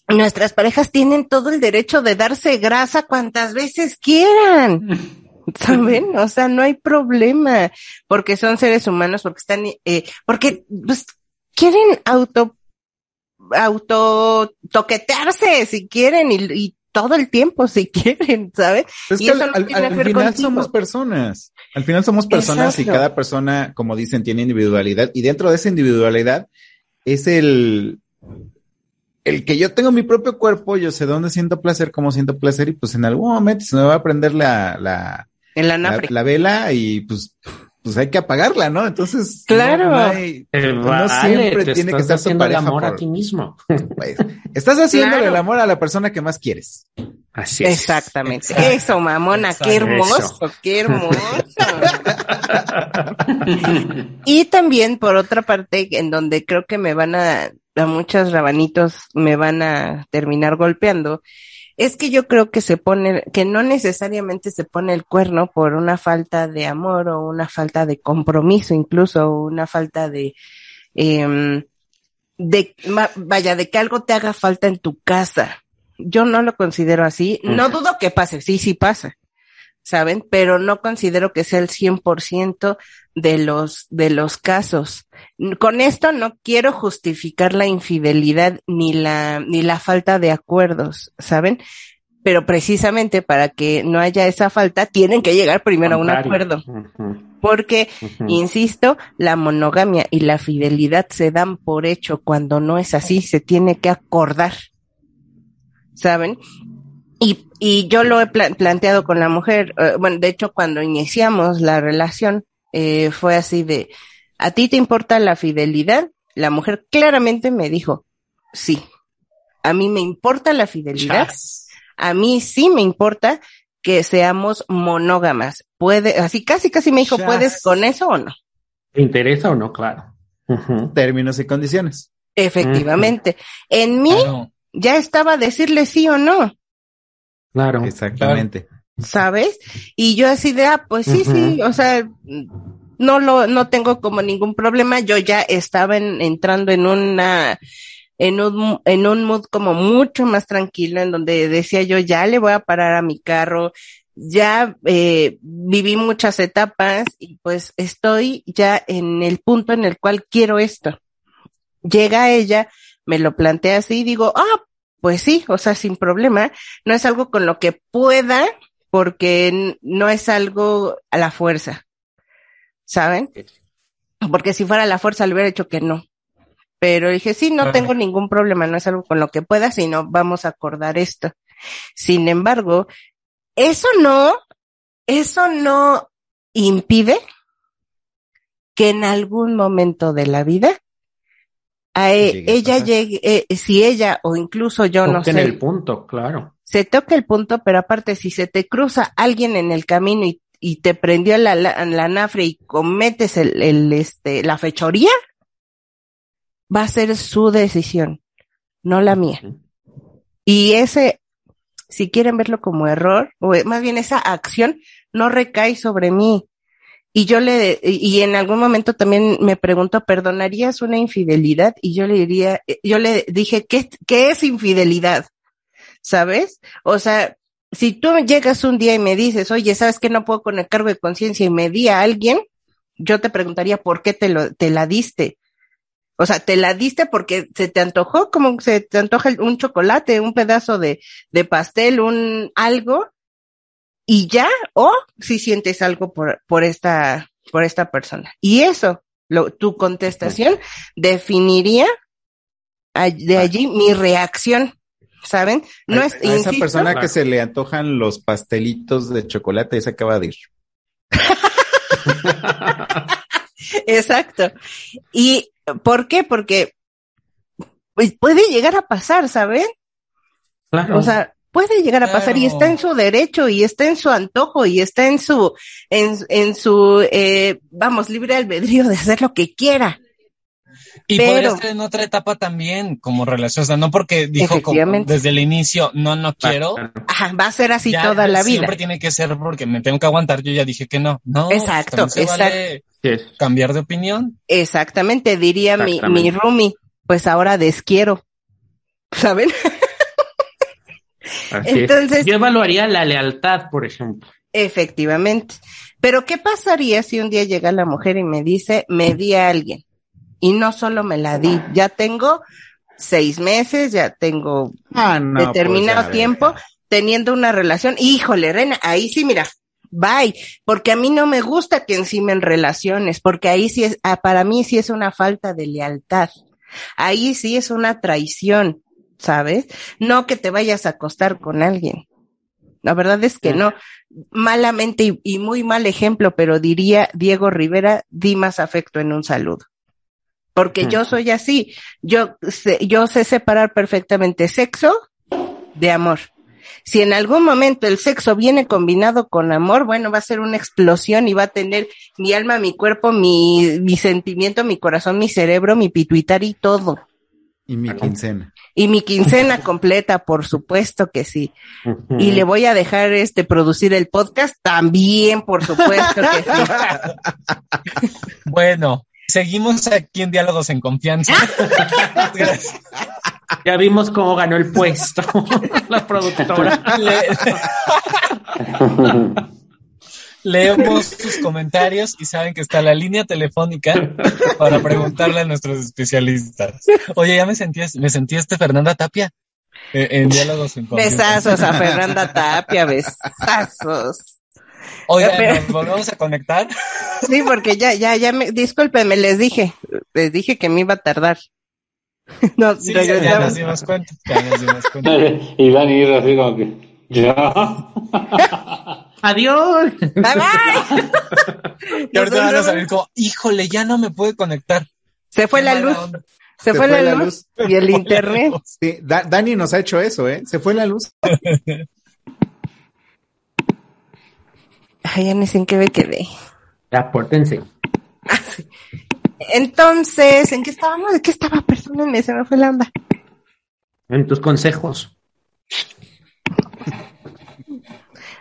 S3: nuestras parejas tienen todo el derecho de darse grasa cuantas veces quieran. [laughs] ¿Saben? [laughs] O sea, no hay problema, porque son seres humanos, porque están, eh, porque pues, quieren auto, auto toquetearse si quieren y, y todo el tiempo si quieren, ¿sabes?
S1: Es
S3: Y
S1: que
S3: eso
S1: al,
S3: no tiene
S1: final
S3: contigo.
S1: somos personas. Al final somos personas y cada persona, como dicen, tiene individualidad. Y dentro de esa individualidad es el, el que yo tengo mi propio cuerpo, yo sé dónde siento placer, cómo siento placer, y pues en algún momento se me va a prender la, la,
S3: En la
S1: la, la vela y pues, pues hay que apagarla, ¿no? Entonces,
S3: Claro.
S1: no, no hay-
S2: Eh,
S1: no
S2: vale,
S1: siempre tiene que estar tu
S2: haciendo el
S1: pareja
S2: amor a ti mismo.
S1: pues, estás haciendo
S3: Claro.
S1: el amor a la persona que más quieres.
S2: Así es.
S3: Exactamente.
S4: Exacto.
S3: Eso, mamona, qué hermoso, qué hermoso. [laughs] y también, por otra parte, en donde creo que me van a, a muchos rabanitos me van a terminar golpeando, es que yo creo que se pone, que no necesariamente se pone el cuerno por una falta de amor o una falta de compromiso, incluso una falta de, em, de, vaya, de que algo te haga falta en tu casa. Yo no lo considero así. No dudo que pase, sí, sí pasa, ¿saben? Pero no considero que sea el 100% de los, de los casos. Con esto no quiero justificar la infidelidad ni la, ni la falta de acuerdos, ¿saben? Pero precisamente para que no haya esa falta, tienen que llegar primero a un acuerdo. Porque. Insisto, la monogamia y la fidelidad se dan por hecho cuando no es así, se tiene que acordar. ¿Saben? Y, y yo lo he pla- planteado con la mujer, eh, bueno, de hecho cuando iniciamos la relación, eh, fue así de, ¿a ti te importa la fidelidad? La mujer claramente me dijo, sí, a mí me importa la fidelidad,
S2: Chas.
S3: a mí sí me importa que seamos monógamas. Puede, así casi casi me dijo,
S1: Chas.
S3: ¿puedes con eso o no?
S2: ¿Te interesa o no? Claro.
S1: Términos y condiciones.
S3: Efectivamente. En mí
S4: Claro.
S3: ya estaba a decirle sí o no,
S2: Claro.
S1: Exactamente.
S3: ¿Sabes? Y yo así de, ah, pues sí, sí, o sea, no lo, no tengo como ningún problema. Yo ya estaba en- entrando en una, en un, en un mood como mucho más tranquilo, en donde decía yo, ya le voy a parar a mi carro, ya eh, viví muchas etapas y pues estoy ya en el punto en el cual quiero esto. Llega ella, me lo plantea así y digo, ah, pues sí, o sea, sin problema. No es algo con lo que pueda, porque no es algo a la fuerza. ¿Saben? Porque si fuera a la fuerza le hubiera dicho que no. Pero dije, sí, no tengo ningún problema, no es algo con lo que pueda, sino vamos a acordar esto. Sin embargo, eso no, eso no impide que en algún momento de la vida a e-
S1: Llegue
S3: ella llegue, eh, si ella o incluso yo no sé,
S2: el punto, claro.
S3: Se toca el punto, pero aparte si se te cruza alguien en el camino y, y te prendió la, la, la nafre y cometes el, el, este, la fechoría, va a ser su decisión, no la mía. Y ese, si quieren verlo como error, o más bien esa acción, no recae sobre mí. Y yo le, y en algún momento también me preguntó, ¿perdonarías una infidelidad? Y yo le diría, eh, yo le dije, ¿qué, qué es infidelidad? ¿Sabes? O sea, si tú llegas un día y me dices, oye, ¿sabes que no puedo con el cargo de conciencia y me di a alguien? Yo te preguntaría, ¿por qué te lo, te la diste? O sea, te la diste porque se te antojó, como se te antoja un chocolate, un pedazo de, de pastel, un algo, y ya, o si sientes algo por, por esta, por esta persona. Y eso, lo, tu contestación definiría a- de allí mi reacción, ¿saben? No
S1: a,
S3: es,
S1: a esa
S3: insisto,
S1: persona que se le antojan los pastelitos de chocolate, esa acaba de ir.
S3: Exacto. ¿Y por qué? Porque pues, puede llegar a pasar, ¿saben?
S2: Claro.
S3: O sea, puede llegar a pasar y está en su derecho y está en su antojo y está en su, en, en su, eh, vamos, libre albedrío de hacer lo que quiera.
S4: Y
S3: Pero-
S4: podría estar en otra etapa también como relación, o sea, no porque dijo como desde el inicio, no, no quiero.
S3: Ajá, va a ser así
S4: ya
S3: toda la vida.
S4: Siempre tiene que ser porque me tengo que aguantar, yo ya dije que no. No,
S3: Exacto,
S4: también se
S3: exacto.
S4: vale cambiar de opinión.
S3: Exactamente, diría mi,
S2: Exactamente.
S3: mi roomie, pues ahora desquiero. ¿Saben?
S2: Así es.
S3: Entonces-
S2: Yo evaluaría la lealtad, por ejemplo.
S3: Efectivamente. Pero ¿qué pasaría si un día llega la mujer y me dice, me di a alguien? Y no solo me la di, ya tengo seis meses, ya tengo
S1: Ah, no,
S3: determinado
S1: pues, ves.
S3: tiempo teniendo una relación. Híjole, Rena, ahí sí, mira, bye, porque a mí no me gusta que encimen relaciones, porque ahí sí es, ah, para mí sí es una falta de lealtad. Ahí sí es una traición, ¿sabes? No que te vayas a acostar con alguien. La verdad es que no. Malamente y, y muy mal ejemplo, pero diría Diego Rivera, di más afecto en un saludo. Porque yo soy así. Yo sé, yo sé separar perfectamente sexo de amor. Si en algún momento el sexo viene combinado con amor, bueno, va a ser una explosión y va a tener mi alma, mi cuerpo, mi, mi sentimiento, mi corazón, mi cerebro, mi pituitario y todo.
S1: Y mi quincena.
S3: Y mi quincena [laughs] completa, por supuesto que sí. Y le voy a dejar este producir el podcast también, por supuesto que sí. [laughs]
S4: Bueno, seguimos aquí en Diálogos en Confianza. [laughs]
S2: Ya vimos cómo ganó el puesto [laughs] la productora.
S4: Le- [laughs] Leemos sus comentarios y saben que está la línea telefónica para preguntarle a nuestros especialistas. Oye, ya me sentí, me sentí este Fernanda Tapia eh, en Diálogos en Confianza.
S3: Besazos a Fernanda Tapia, besazos.
S4: Oigan,
S3: Pero-
S4: nos volvemos a conectar. [laughs]
S3: Sí, porque ya, ya, ya me, discúlpenme, les dije, les dije que me iba a tardar. [laughs] No,
S4: Sí, ya, nos dimos cuenta. Ya nos dimos cuenta. [laughs]
S5: y Dani así como que. Ya.
S2: Adiós.
S3: Bye bye.
S4: Y ahorita van a salir como, híjole, ya no me pude conectar.
S3: Se fue
S4: Qué
S3: la luz,
S4: onda.
S3: se fue la luz y el internet.
S1: Sí, Da- Dani nos ha hecho eso, ¿eh? Se fue la luz.
S3: Ay, ya ni sé en qué me quedé.
S2: Ya, pórtense.
S3: Entonces, ¿en qué estábamos? ¿De qué estaba? Perdónenme, se me fue la onda.
S2: En tus consejos.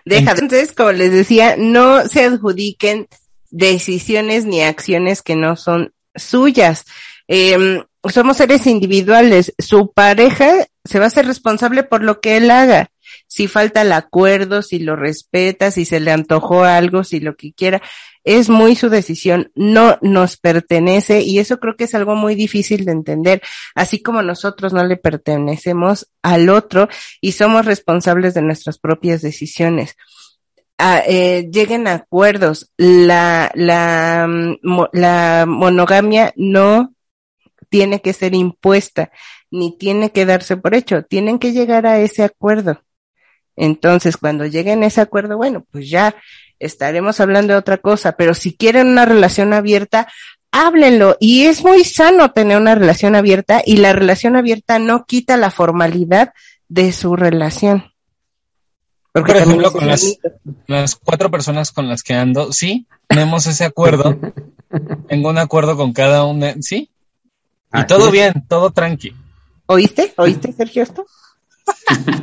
S3: Deja. Entonces, como les decía, no se adjudiquen decisiones ni acciones que no son suyas. Eh, somos seres individuales. Su pareja se va a hacer responsable por lo que él haga. Si falta el acuerdo, si lo respeta, si se le antojó algo, si lo que quiera, es muy su decisión, no nos pertenece y eso creo que es algo muy difícil de entender, así como nosotros no le pertenecemos al otro y somos responsables de nuestras propias decisiones. Ah, eh, lleguen a acuerdos. La, la, mm, la monogamia no tiene que ser impuesta, ni tiene que darse por hecho, tienen que llegar a ese acuerdo. Entonces, cuando lleguen a ese acuerdo, bueno, pues ya estaremos hablando de otra cosa, pero si quieren una relación abierta, háblenlo. Y es muy sano tener una relación abierta y la relación abierta no quita la formalidad de su relación. Porque
S4: Por
S3: también
S4: ejemplo, con las, cuatro personas con las que ando, sí, tenemos ese acuerdo. [laughs] Tengo un acuerdo con cada una, sí. Y
S2: Así
S4: todo
S2: es.
S4: bien, todo tranqui.
S3: ¿Oíste? ¿Oíste, Sergio, esto? [laughs]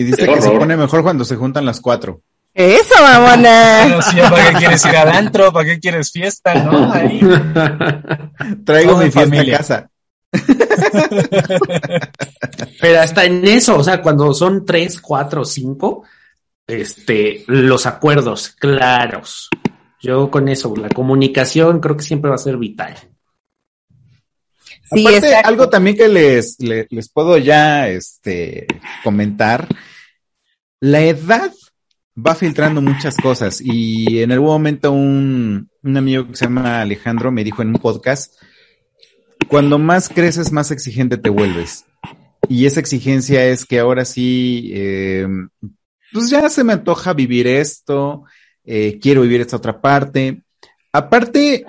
S1: Y dice que se pone mejor cuando se juntan las cuatro.
S3: Eso, mamona.
S4: Pero sí, ¿para qué quieres ir al antro? ¿Para qué quieres fiesta? ¿No? Ahí. [laughs]
S1: Traigo
S4: Todo
S1: mi fiesta
S4: familia.
S1: a casa. [laughs]
S2: Pero hasta en eso, o sea, cuando son tres, cuatro, cinco, este, los acuerdos claros. Yo con eso, la comunicación creo que siempre va a ser vital.
S3: Sí,
S1: Aparte, algo también que les, le- les, puedo ya este, comentar. La edad va filtrando muchas cosas y en algún momento un, un amigo que se llama Alejandro me dijo en un podcast, cuando más creces, más exigente te vuelves. Y esa exigencia es que ahora sí, eh, pues ya se me antoja vivir esto, eh, quiero vivir esta otra parte. Aparte,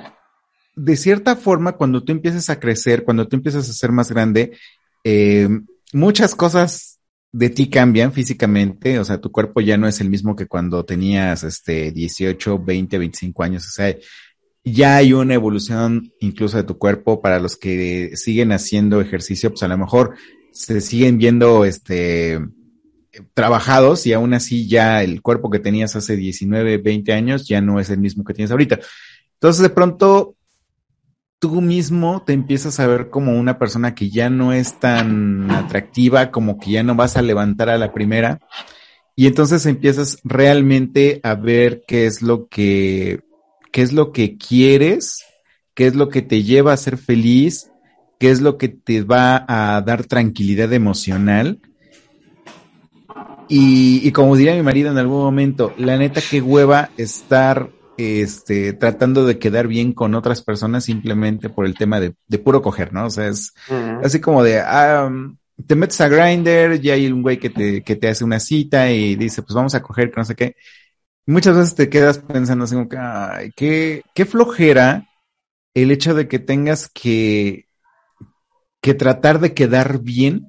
S1: de cierta forma, cuando tú empiezas a crecer, cuando tú empiezas a ser más grande, eh, muchas cosas de ti cambian físicamente, o sea, tu cuerpo ya no es el mismo que cuando tenías este 18, 20, 25 años, o sea, ya hay una evolución incluso de tu cuerpo para los que siguen haciendo ejercicio, pues a lo mejor se siguen viendo este trabajados y aún así ya el cuerpo que tenías hace 19, 20 años ya no es el mismo que tienes ahorita. Entonces de pronto tú mismo te empiezas a ver como una persona que ya no es tan atractiva, como que ya no vas a levantar a la primera. Y entonces empiezas realmente a ver qué es lo que, qué es lo que quieres, qué es lo que te lleva a ser feliz, qué es lo que te va a dar tranquilidad emocional. Y, y como diría mi marido en algún momento, la neta qué hueva estar este, tratando de quedar bien con otras personas simplemente por el tema de, de puro coger, ¿no? O sea, es así como de, ah, um, te metes a Grinder y hay un güey que te, que te hace una cita y dice, pues vamos a coger, que no sé qué. Muchas veces te quedas pensando así como que, ay, qué, qué flojera el hecho de que tengas que, que tratar de quedar bien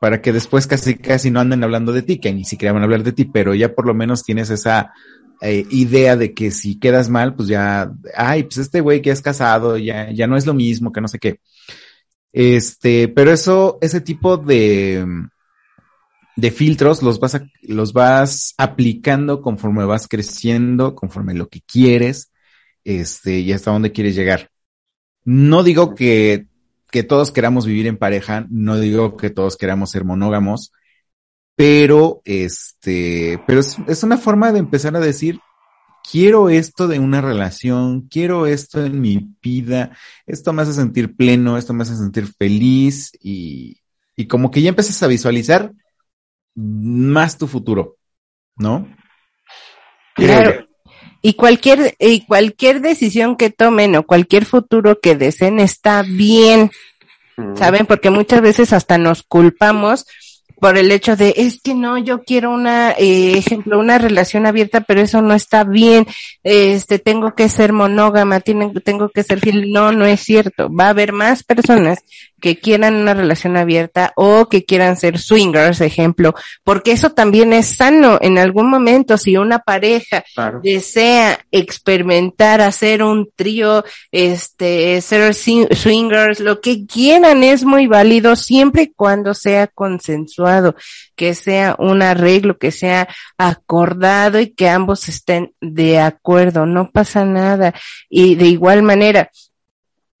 S1: para que después casi, casi no anden hablando de ti, que ni siquiera van a hablar de ti, pero ya por lo menos tienes esa, eh, idea de que si quedas mal, pues ya, ay, pues este güey que es casado, ya, ya no es lo mismo, que no sé qué. Este, pero eso, ese tipo de, de filtros los vas, a, los vas aplicando conforme vas creciendo, conforme lo que quieres, este, y hasta dónde quieres llegar. No digo que, que todos queramos vivir en pareja, no digo que todos queramos ser monógamos, pero este, pero es, es, una forma de empezar a decir, quiero esto de una relación, quiero esto en mi vida, esto me hace sentir pleno, esto me hace sentir feliz y, y como que ya empiezas a visualizar más tu futuro, ¿no?
S3: Claro. Y cualquier, y cualquier decisión que tomen o cualquier futuro que deseen está bien, ¿saben? Porque muchas veces hasta nos culpamos por el hecho de es que no, yo quiero una, eh, ejemplo, una relación abierta, pero eso no está bien, este, tengo que ser monógama, tienen, tengo que ser fiel. No, no es cierto. Va a haber más personas que quieran una relación abierta o que quieran ser swingers, ejemplo, porque eso también es sano en algún momento. Si una pareja claro. desea experimentar, hacer un trío, este, ser swingers, lo que quieran es muy válido siempre y cuando sea consensuado, que sea un arreglo, que sea acordado y que ambos estén de acuerdo. No pasa nada. Y de igual manera,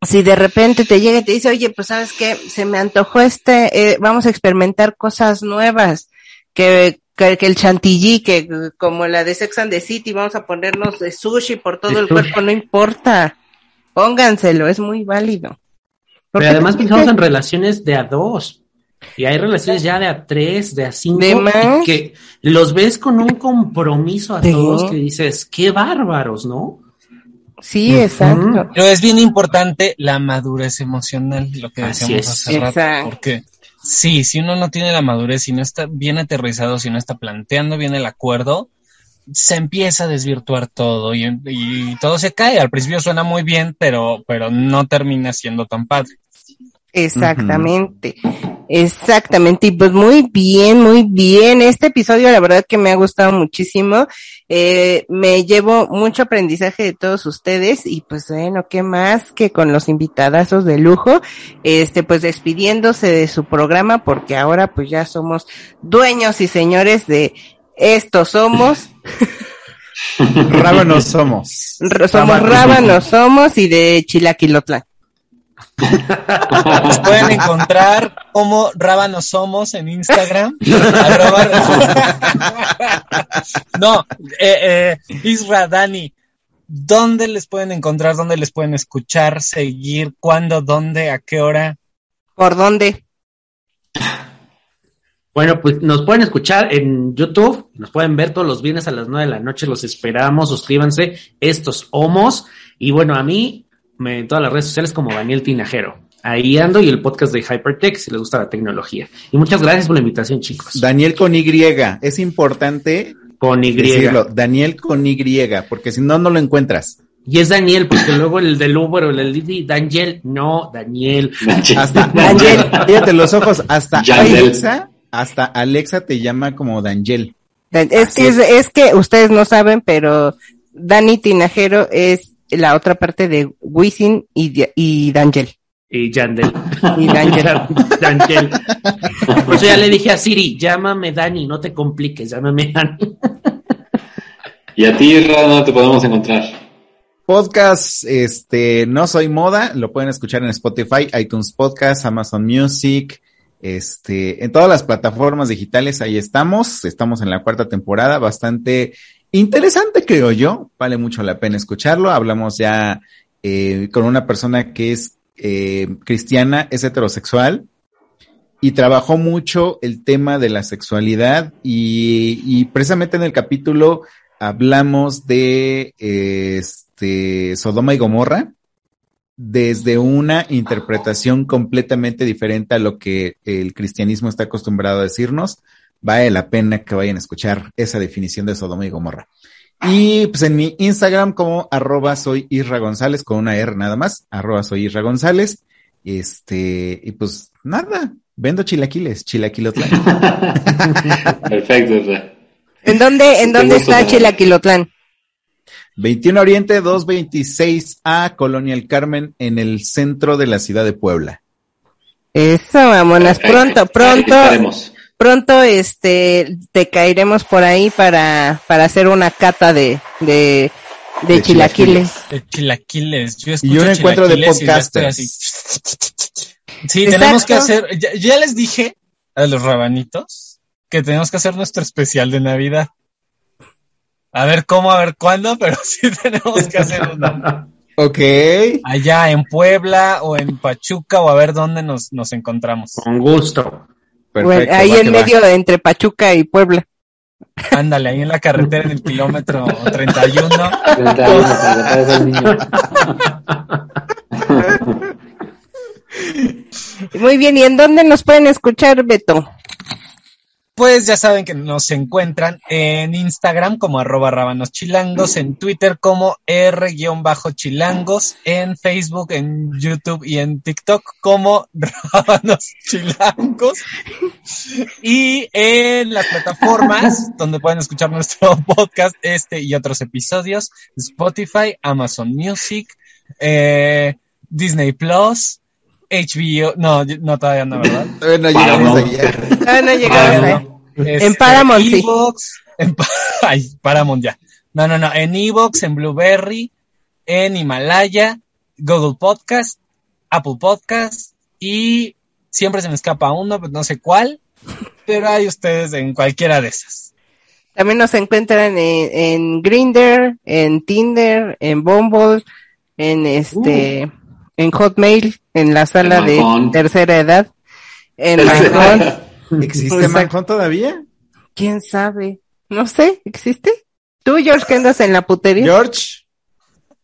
S3: si de repente te llega y te dice, oye, pues sabes que se me antojó este, eh, vamos a experimentar cosas nuevas, que, que, que, el chantilly, que como la de Sex and the City, vamos a ponernos de sushi por todo el cuerpo, no importa, pónganselo, es muy válido.
S2: Pero además pensamos en relaciones de a dos. Y hay relaciones ya de a tres, de a cinco,
S3: ¿De
S2: que los ves con un compromiso a
S3: Sí.
S2: todos que dices, qué bárbaros, ¿no?
S3: Sí, exacto.
S4: Pero es bien importante la madurez emocional, lo que
S2: Así
S4: decíamos
S2: es.
S4: hace rato, porque sí, si uno no tiene la madurez, si no está bien aterrizado, si no está planteando bien el acuerdo, se empieza a desvirtuar todo y, y todo se cae. Al principio suena muy bien, pero, pero no termina siendo tan padre.
S3: Exactamente, exactamente. Y pues muy bien, muy bien. Este episodio la verdad que me ha gustado muchísimo. Eh, me llevo mucho aprendizaje de todos ustedes y pues bueno, qué más que con los invitadazos de lujo, este pues despidiéndose de su programa porque ahora pues ya somos dueños y señores de esto somos, [laughs]
S1: Rábanos somos.
S3: r- somos rábanos somos y de Chilaquilotlán.
S4: Nos pueden encontrar como Rábanos Somos en Instagram. no, eh, eh, Isra, Dani, ¿dónde les pueden encontrar? ¿Dónde les pueden escuchar, seguir? ¿Cuándo? ¿Dónde? ¿A qué hora?
S3: ¿Por dónde?
S2: Bueno, pues nos pueden escuchar en YouTube, nos pueden ver todos los viernes a las nueve de la noche, los esperamos, suscríbanse, estos homos, y bueno, a mí, me, en todas las redes sociales como Daniel Tinajero. Ahí ando y el podcast de Hypertech si les gusta la tecnología. Y muchas gracias por la invitación, chicos.
S1: Daniel con Y. Es importante
S2: Con Y.
S1: decirlo. Daniel con Y, porque si no, no lo encuentras.
S2: Y es Daniel, porque luego el del Uber o el del Didi, Daniel, no, Daniel.
S1: Hasta
S3: Daniel.
S1: fíjate los ojos, hasta. Alexa, hasta Alexa te llama como Daniel.
S3: Es que, es, es que ustedes no saben, pero Dani Tinajero es la otra parte de Wisin y, y Dangel.
S2: Y Yandel.
S3: Y Dangel. [laughs]
S2: Daniel. Por eso ya le dije a Siri, llámame Dani, no te compliques, llámame Dani.
S5: Y a ti, Ra, ¿dónde te podemos encontrar?
S1: Podcast, este, no soy moda, lo pueden escuchar en Spotify, iTunes Podcast, Amazon Music, este, en todas las plataformas digitales, ahí estamos, estamos en la cuarta temporada, bastante interesante creo yo, vale mucho la pena escucharlo, hablamos ya eh, con una persona que es eh, cristiana, es heterosexual, y trabajó mucho el tema de la sexualidad y, precisamente en el capítulo hablamos de eh, este Sodoma y Gomorra desde una interpretación completamente diferente a lo que el cristianismo está acostumbrado a decirnos. Vale la pena que vayan a escuchar esa definición de Sodoma y Gomorra. Y pues en mi Instagram como arroba soy Isra González con una R nada más, arroba soy Isra González. Este, y pues nada, vendo chilaquiles, chilaquilotlán. [laughs]
S5: Perfecto, Ra.
S3: ¿En dónde, en dónde está. Chilaquilotlán?
S1: 21 Oriente 226A, Colonia El Carmen, en el centro de la ciudad de Puebla.
S3: Eso, vámonos. Pronto,
S5: Ahí
S3: pronto,
S5: estaremos.
S3: Pronto, este, te caeremos por ahí para, para hacer una cata de, de, de,
S1: De
S3: chilaquiles.
S4: De chilaquiles. Yo escucho
S1: Y un encuentro de podcasters.
S4: así. Sí,
S3: Exacto.
S4: tenemos que hacer, ya, ya les dije a los rabanitos que tenemos que hacer nuestro especial de Navidad. A ver cómo, a ver cuándo, pero [laughs] sí tenemos que hacer uno. [laughs]
S1: Ok.
S4: Allá en Puebla o en Pachuca o a ver dónde nos, nos encontramos.
S2: Con gusto.
S3: Bueno, ahí
S1: va
S3: en medio de entre Pachuca y Puebla.
S4: Ándale, ahí en la carretera en el kilómetro 31.
S5: 31, se le parece al niño.
S3: Muy bien, ¿y en dónde nos pueden escuchar, Beto?
S4: Pues ya saben que nos encuentran en Instagram como arroba rábanos chilangos, en Twitter como R-chilangos, en Facebook, en YouTube y en TikTok como [laughs] rábanos chilangos. Y en las plataformas donde pueden escuchar nuestro [laughs] podcast, este y otros episodios, Spotify, Amazon Music, eh, Disney Plus, HBO, no, no todavía no, ¿verdad?
S1: Bueno, llegamos
S5: Paramount.
S1: allá.
S3: Ah, no llegamos
S4: No.
S3: En
S4: Este,
S3: Paramount, sí.
S4: Evox, en Pa- [laughs] ay, Paramount ya. No, no, no, en Evox, en Blueberry, en Himalaya, Google Podcast, Apple Podcast y siempre se me escapa uno, pues no sé cuál, pero hay ustedes en cualquiera de esas.
S3: También nos encuentran en, en Grinder, en Tinder, en Bumble, en este, en Hotmail, en la sala de tercera edad, en Manhunt.
S1: ¿Existe
S3: Exacto.
S1: Manhunt todavía?
S3: ¿Quién sabe? No sé, ¿existe? ¿Tú, George, que andas en la putería?
S1: George.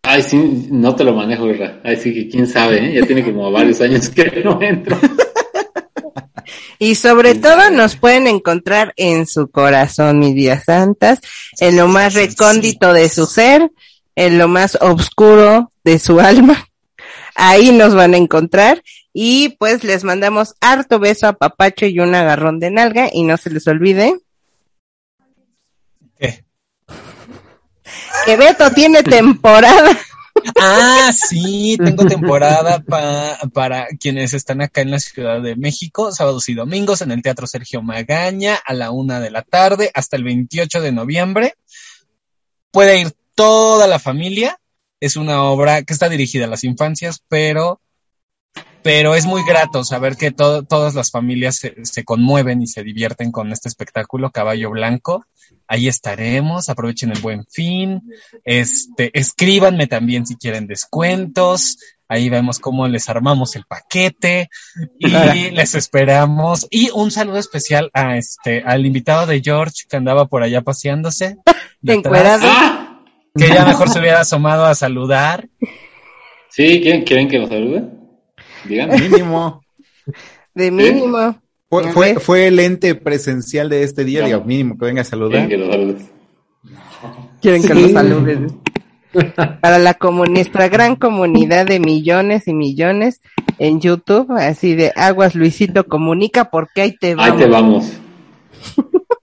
S5: Ay, sí, no te lo manejo, Ra. Ay, sí que quién sabe, ¿eh? Ya tiene como [laughs] varios años que no entro.
S3: Y sobre todo nos pueden encontrar en su corazón, mis días santas, en lo más recóndito de su ser, en lo más oscuro de su alma. Ahí nos van a encontrar y pues les mandamos harto beso a Papacho y un agarrón de nalga y no se les olvide
S4: ¿Qué?
S3: que Beto tiene temporada.
S4: Ah, sí, [laughs] tengo temporada pa- para quienes están acá en la Ciudad de México, sábados y domingos en el Teatro Sergio Magaña a la una de la tarde hasta el 28 de noviembre. Puede ir toda la familia. Es una obra que está dirigida a las infancias, pero, pero es muy grato saber que to- todas las familias se, se conmueven y se divierten con este espectáculo Caballo Blanco. Ahí estaremos, aprovechen el buen fin, este, escríbanme también si quieren descuentos. Ahí vemos cómo les armamos el paquete y [laughs] les esperamos. Y un saludo especial a este, al invitado de George que andaba por allá paseándose. [laughs]
S5: ¡Ah!
S4: Que ya mejor se hubiera asomado a saludar.
S5: ¿Sí? ¿Quieren, ¿Quieren que lo salude? Díganme.
S1: Mínimo.
S3: De mínimo.
S1: Fue, fue, fue el ente presencial de este día, digo, mínimo que venga a saludar.
S5: ¿Quieren que lo salude?
S3: Quieren que los saludes. Para la nuestra gran comunidad de millones y millones en YouTube, así de aguas Luisito comunica porque ahí te
S5: Ahí
S3: vamos.
S5: te vamos. [laughs]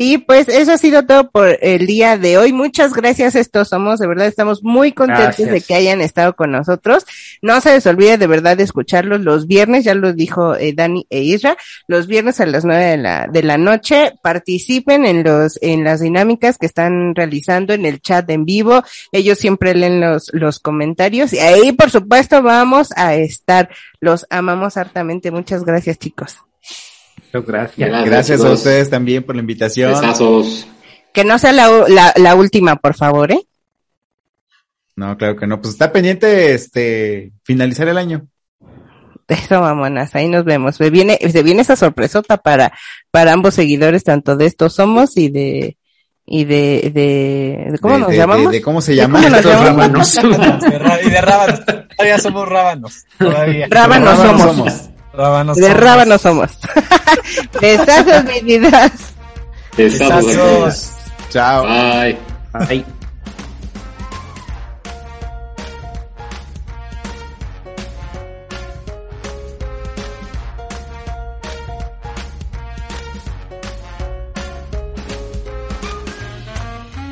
S3: Y pues eso ha sido todo por el día de hoy. Muchas gracias, estos somos, de verdad estamos muy contentos
S2: Gracias.
S3: de que hayan estado con nosotros. No se les olvide de verdad de escucharlos los viernes, ya lo dijo eh, Dani e Isra, los viernes a las nueve de la, de la noche. Participen en los, en las dinámicas que están realizando en el chat en vivo. Ellos siempre leen los, los comentarios y ahí por supuesto vamos a estar. Los amamos hartamente. Muchas gracias chicos.
S2: Gracias.
S1: Gracias a ustedes también por la invitación.
S5: Besazos.
S3: Que no sea la, la, la última, por favor, ¿eh?
S1: No, claro que no. Pues está pendiente este finalizar el año.
S3: Eso, mamonas, ahí nos vemos. Se viene, se viene esa sorpresota para, para ambos seguidores, tanto de estos somos y de, y de, de, de- ¿cómo
S1: De-
S3: nos
S1: de-
S3: llamamos?
S1: de- de ¿Cómo se
S3: ¿De
S1: llama?
S3: cómo nos
S2: Estos
S3: llamamos?
S2: rábanos.
S4: Y de rábanos. Todavía somos rábanos. Todavía.
S3: Rábanos
S1: Rábanos
S3: somos.
S1: somos.
S4: Rábanos
S3: De
S4: somos.
S3: rábanos somos. Besazos, mi vida.
S4: Besazos.
S1: Chao.
S5: Bye.
S2: Ay.